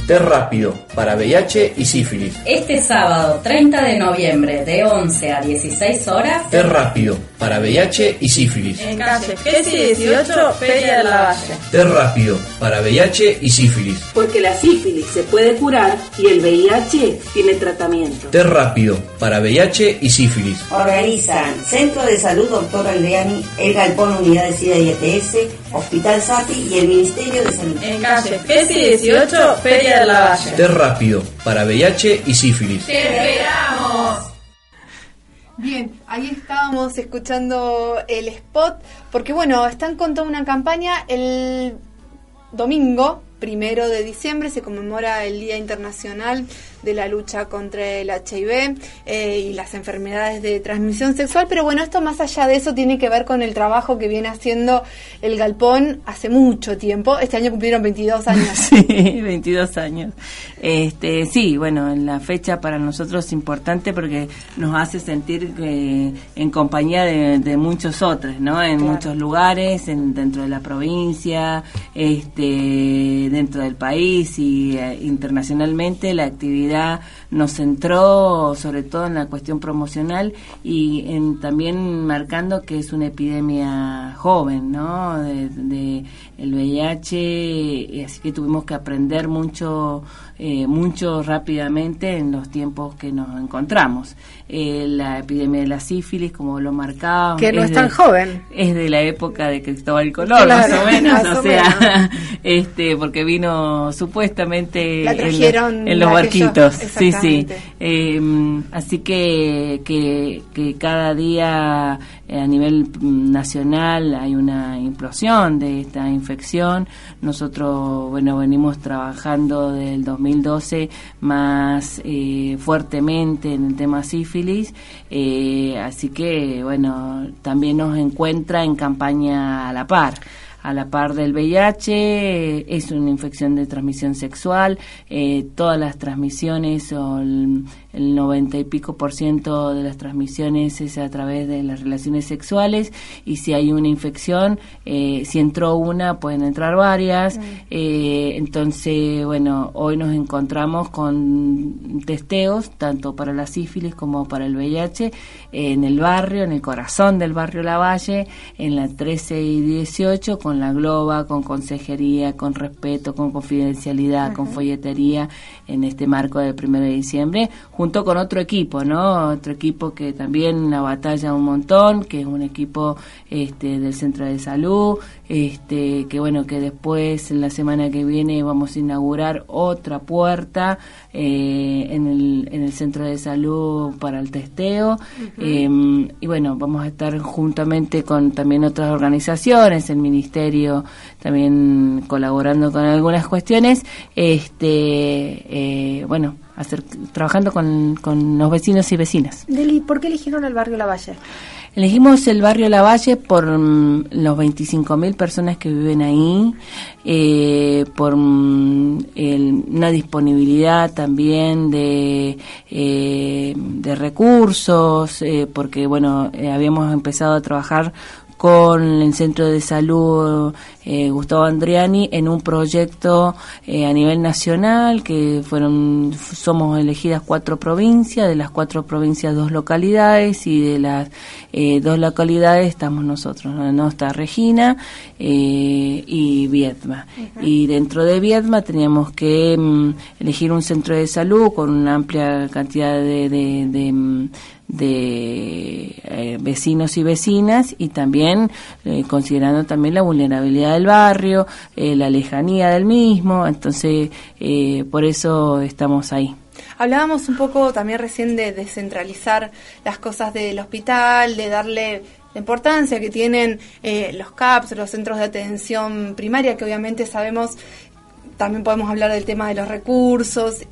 Speaker 27: Té rápido para VIH y sífilis.
Speaker 28: Este sábado 30 de noviembre de 11 a 16 horas
Speaker 27: Té rápido para VIH y sífilis.
Speaker 26: En calle Gesi 18, Feria de la Valle.
Speaker 27: Té rápido para VIH y sífilis.
Speaker 29: Porque la sífilis se puede curar y el VIH tiene tratamiento.
Speaker 27: Té rápido para VIH y sífilis.
Speaker 30: Organizan Centro de Salud Doctor Aldeani, el Galpón Unidad de SIDA y ETS, Hospital SAPI y el Ministerio de Salud.
Speaker 26: En calle Gesi 18, Feria de la Valle.
Speaker 27: Té rápido para VIH y sífilis.
Speaker 26: esperamos!
Speaker 3: Bien, ahí estábamos escuchando el spot, porque bueno, están con toda una campaña. El domingo, primero de diciembre, se conmemora el Día Internacional de la Lucha contra el HIV eh, y las enfermedades de transmisión sexual. Pero bueno, esto más allá de eso tiene que ver con el trabajo que viene haciendo el Galpón hace mucho tiempo. Este año cumplieron 22 años.
Speaker 26: Sí, 22 años. Este, sí, bueno, la fecha para nosotros es importante porque nos hace sentir que en compañía de, de muchos otros, ¿no? En
Speaker 3: Claro.
Speaker 26: muchos lugares, en, dentro de la provincia, este, dentro del país y eh, internacionalmente la actividad nos centró sobre todo en la cuestión promocional y en, también marcando que es una epidemia joven, ¿no? De el VIH, y así que tuvimos que aprender mucho, eh, mucho rápidamente en los tiempos que nos encontramos. Eh, la epidemia de la sífilis, como lo marcábamos.
Speaker 2: Que no es
Speaker 26: de-
Speaker 2: tan joven.
Speaker 26: Es de la época de Cristóbal Colón,
Speaker 2: Claro,
Speaker 26: más o menos,
Speaker 2: más
Speaker 26: o
Speaker 2: o
Speaker 26: sea, este, porque vino supuestamente
Speaker 3: La
Speaker 26: en, en los barquitos. Sí, sí. Eh, así que, que, que cada día eh, a nivel nacional hay una implosión de esta infección. Nosotros, bueno, venimos trabajando del 2012 más eh, fuertemente en el tema sífilis, eh, así que, bueno, también nos encuentra en campaña a la par a la par del VIH, eh, es una infección de transmisión sexual, todas las transmisiones el, el 90 y pico por ciento de las transmisiones es a través de las relaciones sexuales y si hay una infección, eh, si entró una pueden entrar varias, eh, entonces bueno, hoy nos encontramos con testeos tanto para la sífilis como para el VIH en el barrio, en el corazón del barrio Lavalle, en la 13 y 18 con la Globa, con consejería, con respeto, con confidencialidad, con folletería en este marco del 1 de diciembre, junto con otro equipo, ¿no? Otro equipo que también la batalla un montón, que es un equipo este, del centro de salud, este, que bueno, que después en la semana que viene vamos a inaugurar otra puerta eh, en, el, en el centro de salud para el testeo. Eh, y bueno, vamos a estar juntamente con también otras organizaciones, el ministerio también colaborando con algunas cuestiones, este, eh, bueno, hacer, trabajando con, con los vecinos y vecinas.
Speaker 2: Deli, ¿por qué eligieron el barrio Lavalle?
Speaker 26: Elegimos el barrio Lavalle por mm, los 25.000 personas que viven ahí, eh, por mm, el- una disponibilidad también de, eh, de recursos, eh, porque bueno, eh, habíamos empezado a trabajar con el Centro de Salud eh, Gustavo Andriani en un proyecto eh, a nivel nacional que fueron somos elegidas cuatro provincias de las cuatro provincias dos localidades y de las eh, dos localidades estamos nosotros no, está Regina eh, y Viedma. Y dentro de Viedma teníamos que mm, elegir un centro de salud con una amplia cantidad de, de, de, mm, de, eh, vecinos y vecinas y también eh, considerando también la vulnerabilidad del barrio, eh, la lejanía del mismo, entonces por eso estamos ahí.
Speaker 3: Hablábamos un poco también recién de descentralizar las cosas del hospital, de darle la importancia que tienen los CAPS, los centros de atención primaria, que obviamente sabemos, también podemos hablar del tema de los recursos,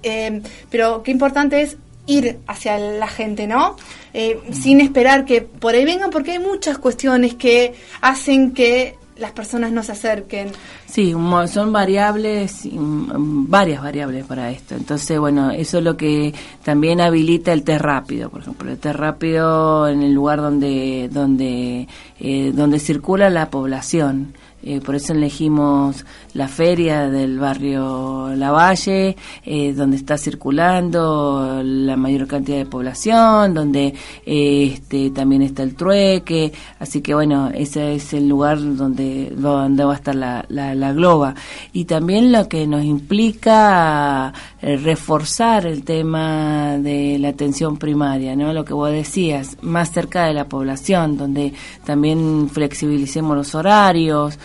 Speaker 3: pero qué importante es ir hacia la gente, ¿no? Eh, sin esperar que por ahí vengan, porque hay muchas cuestiones que hacen que las personas no se acerquen.
Speaker 26: Sí, son variables, y, mm, varias variables para esto. Entonces, bueno, eso es lo que también habilita el test rápido, por ejemplo, el test rápido en el lugar donde donde eh, donde circula la población. Eh, por eso elegimos la feria del barrio Lavalle, eh, donde está circulando la mayor cantidad de población, donde eh, este, también está el trueque, así que bueno, ese es el lugar donde, donde va a estar la, la, globa. Y también lo que nos implica eh, reforzar el tema de la atención primaria, ¿no? Lo que vos decías, más cerca de la población, donde también flexibilicemos los horarios,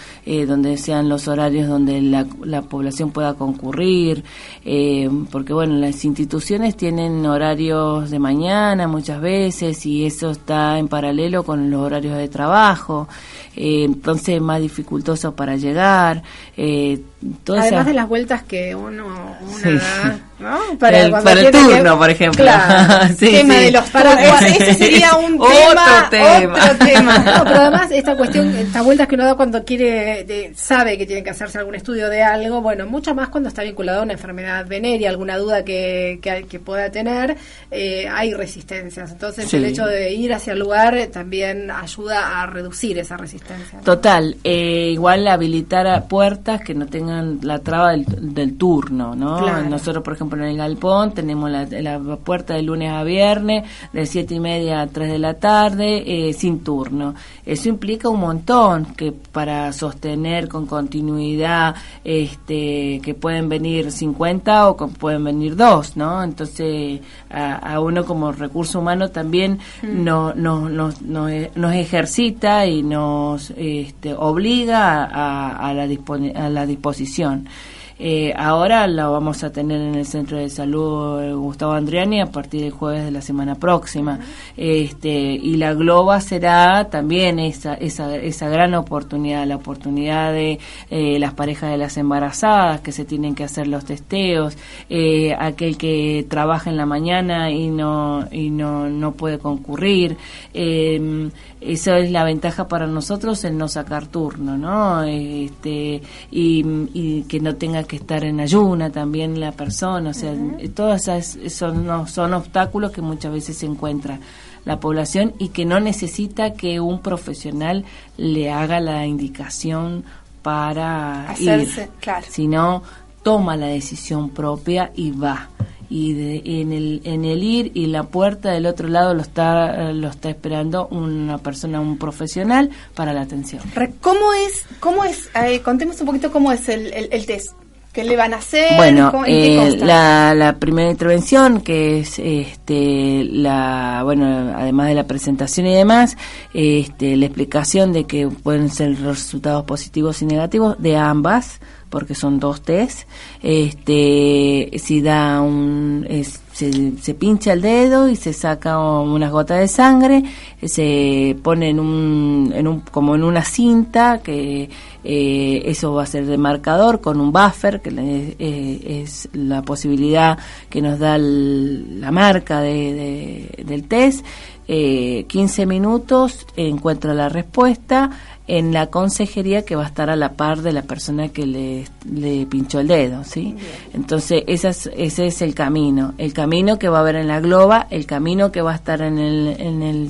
Speaker 26: donde sean los horarios donde la, la población pueda concurrir, eh, porque bueno, las instituciones tienen horarios de mañana muchas veces y eso está en paralelo con los horarios de trabajo, eh, entonces es más dificultoso para llegar. Eh,
Speaker 2: Además
Speaker 26: esa-
Speaker 2: de las vueltas que uno, una
Speaker 26: Sí.
Speaker 2: da, ¿no?
Speaker 26: Para el- para el
Speaker 2: que-
Speaker 26: turno, por ejemplo.
Speaker 2: Claro.
Speaker 26: Sí,
Speaker 2: tema
Speaker 26: sí.
Speaker 2: de los
Speaker 26: Para-
Speaker 2: turnos.
Speaker 3: ese sería un
Speaker 26: Otro
Speaker 3: tema,
Speaker 26: tema.
Speaker 3: otro tema.
Speaker 2: No, pero además esta cuestión, estas vueltas que uno da cuando quiere de- sabe que tiene que hacerse algún estudio de algo, bueno, mucho más cuando está vinculado a una enfermedad venérea, alguna duda que, que, que pueda tener, eh, hay resistencias. Entonces, el hecho de ir hacia el lugar también ayuda a reducir esa resistencia.
Speaker 26: Total, eh, igual habilitar a puertas que no tengan la traba del, del turno, ¿no?
Speaker 2: Claro.
Speaker 26: Nosotros, por ejemplo, en el Galpón tenemos la, la puerta de lunes a viernes, de siete y media a 3 de la tarde, eh, sin turno. Eso implica un montón, que para sostener con continuidad, este, que pueden venir 50 o que pueden venir dos, ¿no? Entonces, a, a uno como recurso humano también
Speaker 2: Mm.
Speaker 26: no, no, nos, nos, nos ejercita y nos este, obliga a, a la, a la disposición. Eh, ahora lo vamos a tener en el Centro de Salud eh, Gustavo Andriani a partir del jueves de la semana próxima. Este, y la Globa será también esa, esa, esa gran oportunidad, la oportunidad de eh, las parejas de las embarazadas que se tienen que hacer los testeos, eh, aquel que trabaja en la mañana y no, y no, no puede concurrir. Eh, eso es la ventaja para nosotros el no sacar turno, ¿no? Este, y, y que no tenga que estar en ayuna también la persona, o sea, todas esas son, no- son obstáculos que muchas veces se encuentra la población y que no necesita que un profesional le haga la indicación para
Speaker 3: Hacerse,
Speaker 26: ir,
Speaker 3: claro.
Speaker 26: sino toma la decisión propia y va y de- en el en el ir y la puerta del otro lado lo está lo está esperando una persona un profesional para la atención
Speaker 3: ¿Cómo es, cómo es, eh, contemos un poquito cómo es el, el, el test? ¿Qué le van a hacer?
Speaker 26: Bueno,
Speaker 3: ¿Cómo- en qué
Speaker 26: eh, la, la primera intervención, que es este, la, bueno, además de la presentación y demás, este, la explicación de que pueden ser resultados positivos y negativos de ambas, porque son dos test. Este, si da un, se, pincha el dedo y se saca unas gotas de sangre, se pone en un, en un, como en una cinta que eh, eso va a ser de marcador con un buffer que eh, es la posibilidad que nos da el- la marca de, de- del test. Eh, 15 minutos encuentra la respuesta en la consejería que va a estar a la par de la persona que le, le pinchó el dedo, ¿sí? Entonces, ese es el camino. El camino que va a haber en la globa, el camino que va a estar en el, en el,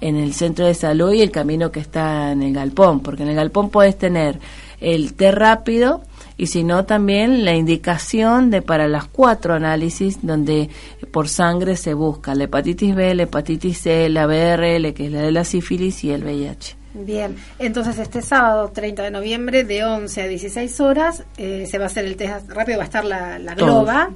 Speaker 26: en el centro de salud y el camino que está en el galpón, porque en el galpón puedes tener el té rápido y si no también la indicación de para las cuatro análisis donde por sangre se busca la hepatitis B, la hepatitis C, la BRL, que es la de la sífilis y el VIH.
Speaker 2: Bien, entonces este sábado 30 de noviembre de 11 a 16 horas eh, se va a hacer el test rápido, va a estar la, la globa,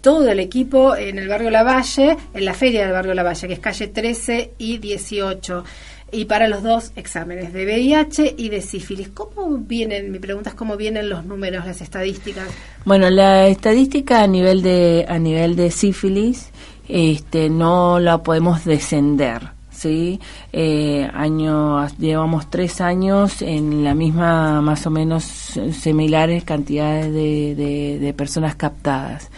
Speaker 2: todo el equipo en el barrio Lavalle, en la feria del barrio Lavalle, que es calle 13 y 18. Y para los dos exámenes de VIH y de sífilis, ¿cómo vienen? Mi pregunta es cómo vienen los números, las estadísticas.
Speaker 26: Bueno, la estadística a nivel de a nivel de sífilis, este, no la podemos descender, sí. Eh, año llevamos tres años en la misma, más o menos similares cantidades de, de, personas captadas.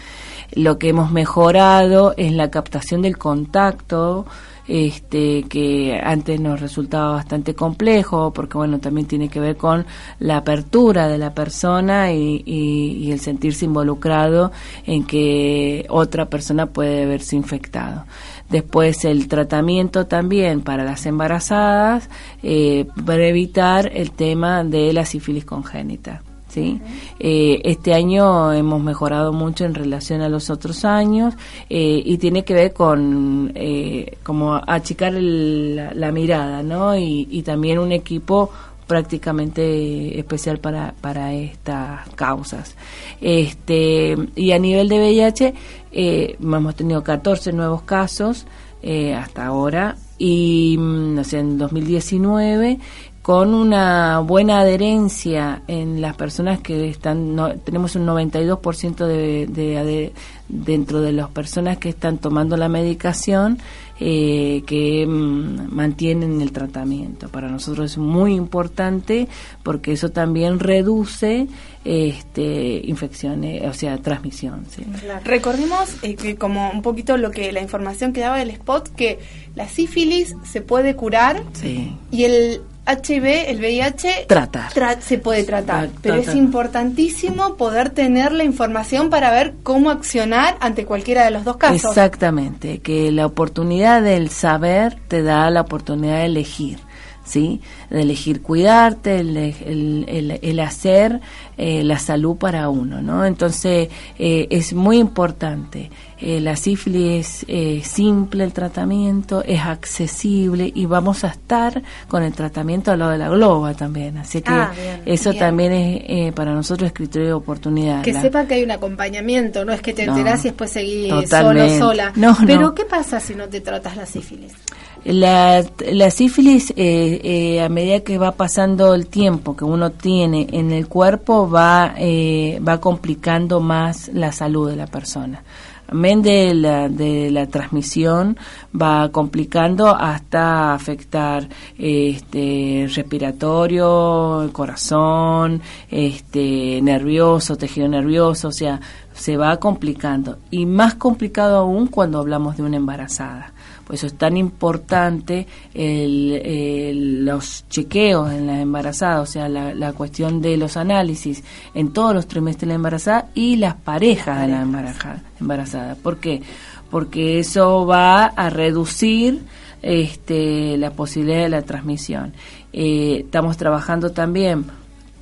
Speaker 26: Lo que hemos mejorado es la captación del contacto este que antes nos resultaba bastante complejo porque bueno también tiene que ver con la apertura de la persona y, el sentirse involucrado en que otra persona puede haberse infectado después el tratamiento también para las embarazadas eh, para evitar el tema de la sífilis congénita ¿sí? Eh, este año hemos mejorado mucho en relación a los otros años eh, y tiene que ver con eh, como achicar el- la, la mirada, ¿no? Y, y también un equipo prácticamente especial para, para estas causas. Este, y a nivel de VIH, eh, hemos tenido 14 nuevos casos eh, hasta ahora y mm, en 2019 con una buena adherencia en las personas que están, no, tenemos un 92% de, de, ade- dentro de las personas que están tomando la medicación eh, que mm, mantienen el tratamiento. Para nosotros es muy importante porque eso también reduce este, infecciones, o sea, transmisión. ¿sí?
Speaker 3: Recordemos eh, que como un poquito lo que la información que daba del spot, que la sífilis se puede curar
Speaker 26: Sí.
Speaker 3: y el HIV, el VIH,
Speaker 26: Tratar.
Speaker 3: tra- se puede tratar,
Speaker 26: Tra-
Speaker 3: pero es
Speaker 26: tratar.
Speaker 3: importantísimo poder tener la información para ver cómo accionar ante cualquiera de los dos casos.
Speaker 26: Exactamente, que la oportunidad del saber te da la oportunidad de elegir, ¿sí? De elegir cuidarte, el, el- el- el hacer eh, la salud para uno, ¿no? Entonces, eh, es muy importante. Eh, la sífilis es eh, simple el tratamiento, es accesible y vamos a estar con el tratamiento al lado de la globa también. Así que
Speaker 2: Ah, bien,
Speaker 26: eso
Speaker 2: bien.
Speaker 26: también es eh, para nosotros es criterio de oportunidad.
Speaker 2: Que
Speaker 26: La-
Speaker 2: sepan que hay un acompañamiento, no es que te
Speaker 26: No,
Speaker 2: enterás y después seguís solo, sola.
Speaker 26: No,
Speaker 2: Pero
Speaker 26: no.
Speaker 2: ¿qué pasa si no te tratas la sífilis?
Speaker 26: La, la sífilis, eh, eh, a medida que va pasando el tiempo que uno tiene en el cuerpo, va, eh, va complicando más la salud de la persona. Amén de la, de la transmisión, va complicando hasta afectar este, respiratorio, el corazón, este, nervioso, tejido nervioso, o sea, se va complicando. Y más complicado aún cuando hablamos de una embarazada. Por eso es tan importante el, el- los chequeos en la embarazada, o sea, la, la cuestión de los análisis en todos los trimestres de la embarazada y las parejas de la embarazada. embarazada. ¿Por qué? Porque eso va a reducir este, la posibilidad de la transmisión. Eh, estamos trabajando también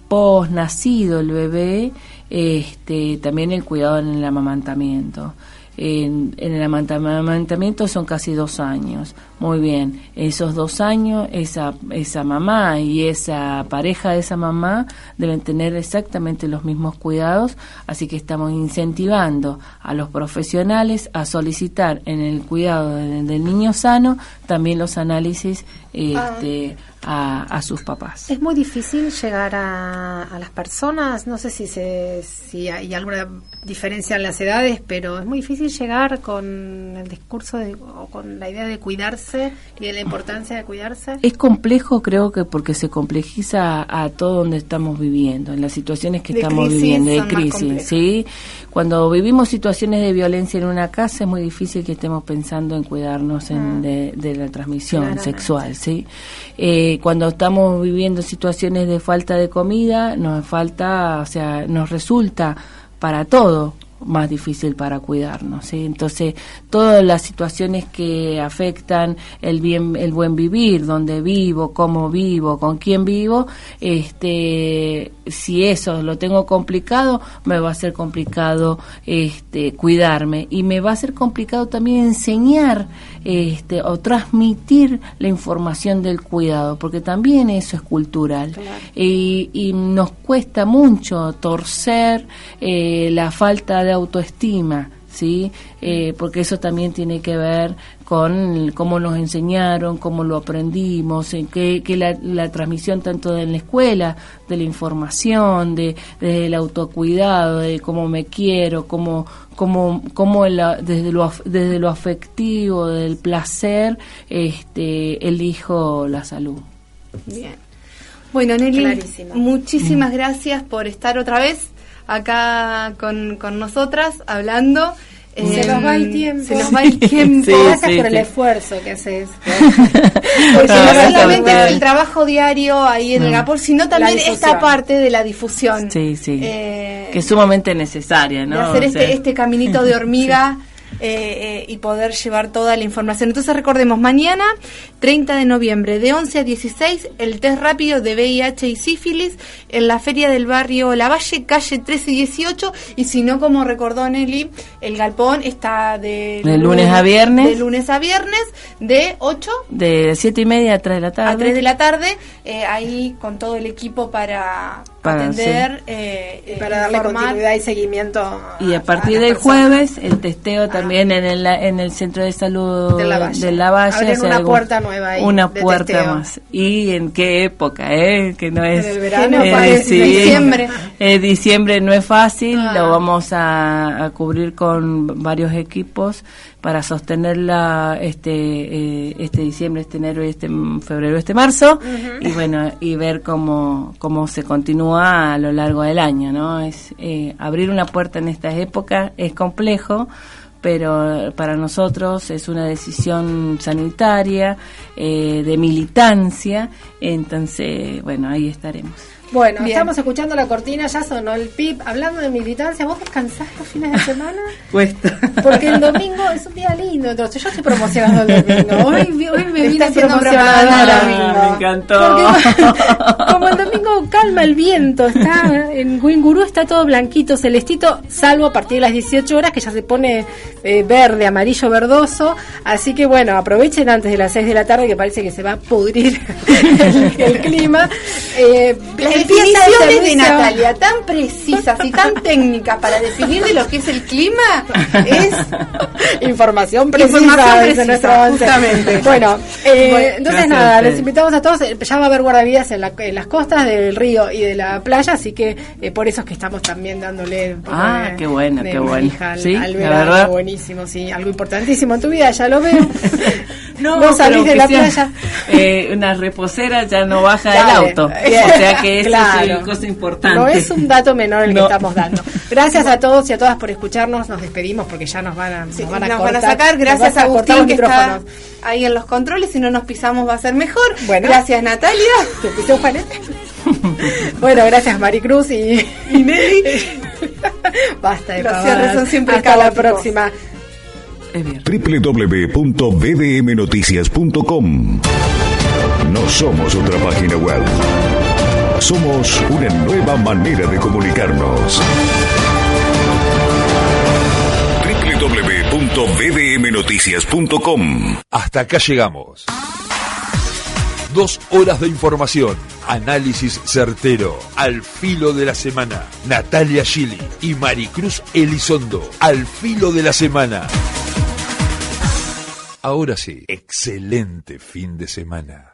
Speaker 26: post nacido el bebé, este, también el cuidado en el amamantamiento. En, el amanta- amamantamiento son casi dos años. Muy bien, esos dos años, esa, esa mamá y esa pareja de esa mamá deben tener exactamente los mismos cuidados, así que estamos incentivando a los profesionales a solicitar en el cuidado de- del niño sano también los análisis este, a, a sus papás.
Speaker 2: Es muy difícil llegar a, a las personas, no sé si, se, si hay alguna diferencia en las edades, pero es muy difícil llegar con el discurso de, o con la idea de cuidarse y de la importancia de cuidarse.
Speaker 26: Es complejo, creo que porque se complejiza a todo donde estamos viviendo, en las situaciones que
Speaker 2: De
Speaker 26: estamos
Speaker 2: crisis
Speaker 26: viviendo, de crisis. ¿sí? Cuando vivimos situaciones de violencia en una casa es muy difícil que estemos pensando en cuidarnos en- de, de la transmisión
Speaker 2: Claramente.
Speaker 26: sexual, ¿sí? Eh, cuando estamos viviendo situaciones de falta de comida, nos falta, o sea, nos resulta para todo más difícil para cuidarnos, ¿sí? Entonces, todas las situaciones que afectan el bien el buen vivir, dónde vivo, cómo vivo, con quién vivo, este si eso lo tengo complicado, me va a ser complicado este cuidarme y me va a ser complicado también enseñar este o transmitir la información del cuidado, porque también eso es cultural. Y, y nos cuesta mucho torcer eh, la falta de autoestima, ¿sí? Eh, porque eso también tiene que ver con cómo nos enseñaron, cómo lo aprendimos, en que, que la, la transmisión tanto en la escuela, de la información, de, del autocuidado, de cómo me quiero, cómo, cómo, cómo la- desde, lo, af- desde lo afectivo, del placer, este, elijo la salud.
Speaker 3: Bien. Bueno, Nelly,
Speaker 2: Clarísimo.
Speaker 3: muchísimas gracias por estar otra vez acá con, con nosotras hablando.
Speaker 2: Se
Speaker 3: Eh,
Speaker 2: nos va el tiempo.
Speaker 3: Se nos va el tiempo.
Speaker 26: Sí,
Speaker 2: Gracias
Speaker 26: sí,
Speaker 2: por el esfuerzo que haces.
Speaker 3: Porque no solamente es
Speaker 26: ustedes.
Speaker 3: el trabajo diario ahí en el
Speaker 26: Mm.
Speaker 3: Gapor, sino también esta parte de la difusión.
Speaker 26: Sí, sí.
Speaker 3: Eh,
Speaker 26: que es sumamente necesaria, ¿no?
Speaker 3: de hacer
Speaker 26: O
Speaker 3: este, este caminito de hormiga eh, eh, y poder llevar toda la información. Entonces recordemos, mañana, 30 de noviembre, de 11 a 16, el test rápido de VIH y sífilis en la feria del barrio La Valle, calle 13 y 18. Y si no, como recordó Nelly, el galpón está de,
Speaker 26: De lunes a viernes.
Speaker 3: De lunes a viernes, de 8
Speaker 26: De siete y media a tres de la tarde.
Speaker 3: a 3 de la tarde, eh, ahí con todo el equipo para,
Speaker 26: Para,
Speaker 3: atender, eh, eh,
Speaker 2: para darle
Speaker 3: informar.
Speaker 2: continuidad y seguimiento.
Speaker 26: Y a partir
Speaker 2: las
Speaker 26: del
Speaker 2: personas.
Speaker 26: jueves, el testeo también en el, en el centro de salud
Speaker 2: De La Valle.
Speaker 26: de La Valle,
Speaker 2: Abren
Speaker 26: o sea,
Speaker 2: una
Speaker 26: algún-
Speaker 2: puerta nueva ahí
Speaker 26: Una
Speaker 2: de
Speaker 26: puerta
Speaker 2: testeo.
Speaker 26: más. ¿Y en qué época, eh? Que no es...
Speaker 2: el verano,
Speaker 26: eh,
Speaker 2: parece,
Speaker 26: sí.
Speaker 3: diciembre.
Speaker 26: Eh, diciembre no es fácil,
Speaker 2: Ah.
Speaker 26: lo vamos a, a cubrir con varios equipos para sostenerla este eh, este diciembre, este enero, este febrero, este marzo y bueno y ver cómo cómo se continúa a lo largo del año, ¿no? Es eh, abrir una puerta en estas épocas es complejo pero para nosotros es una decisión sanitaria, eh, de militancia, entonces, bueno, ahí estaremos.
Speaker 2: Bueno,
Speaker 26: Bien.
Speaker 2: estamos escuchando la cortina, ya sonó el pip. Hablando de militancia, ¿vos descansás los fines de semana?
Speaker 26: Cuesta.
Speaker 2: Porque el domingo es un día lindo, entonces yo estoy promocionando el domingo. Hoy, hoy me vine promocionadora.
Speaker 3: promocionadora.
Speaker 26: Me encantó.
Speaker 2: Porque como el domingo calma el viento, está en Wingurú está todo blanquito, celestito, salvo a partir de las 18 horas que ya se pone eh, verde, amarillo, verdoso. Así que bueno, aprovechen antes de las 6 de la tarde que parece que se va a pudrir el, el clima. Eh,
Speaker 3: definiciones de Natalia, tan precisas y tan técnicas para definir de lo que es el clima, es
Speaker 2: Información precisa,
Speaker 3: Información precisa,
Speaker 2: nuestro avance.
Speaker 3: justamente.
Speaker 2: Bueno, eh,
Speaker 3: Bueno,
Speaker 2: entonces nada, les invitamos a todos. Ya va a haber guardavidas en, la- en las costas del río y de la playa, así que eh, por eso es que estamos también dándole un poco
Speaker 26: Ah,
Speaker 2: de-
Speaker 26: qué bueno,
Speaker 2: de
Speaker 26: qué bueno.
Speaker 2: al,
Speaker 26: Sí,
Speaker 2: al
Speaker 26: la verdad.
Speaker 2: Buenísimo, sí, algo importantísimo en tu vida, ya lo veo.
Speaker 26: No,
Speaker 2: no salís
Speaker 26: pero
Speaker 2: de la
Speaker 26: sea,
Speaker 2: playa.
Speaker 26: eh, una reposera ya no baja del auto.
Speaker 2: Bien.
Speaker 26: O sea que eso
Speaker 2: Claro.
Speaker 26: es una cosa importante.
Speaker 2: No es un dato menor el
Speaker 26: No.
Speaker 2: que estamos dando. Gracias a todos y a todas por escucharnos. Nos despedimos porque ya nos van a, nos
Speaker 3: Sí,
Speaker 2: van a,
Speaker 3: nos
Speaker 2: cortar,
Speaker 3: van a sacar. Gracias a Agustín
Speaker 2: los
Speaker 3: que está ahí en los controles. Si no nos pisamos va a ser mejor.
Speaker 2: Bueno.
Speaker 3: Gracias Natalia.
Speaker 2: Bueno, gracias Maricruz y,
Speaker 3: Y Nelly.
Speaker 2: basta de
Speaker 3: Los cierres son siempre
Speaker 2: Hasta la próxima.
Speaker 13: Www.bdmnoticias.com No somos otra página web. Somos una nueva manera de comunicarnos. www.bdmnoticias.com
Speaker 1: Hasta acá llegamos. Dos horas de información, análisis certero, al filo de la semana. Natalia Gili y Maricruz Elizondo, al filo de la semana. Ahora sí, excelente fin de semana.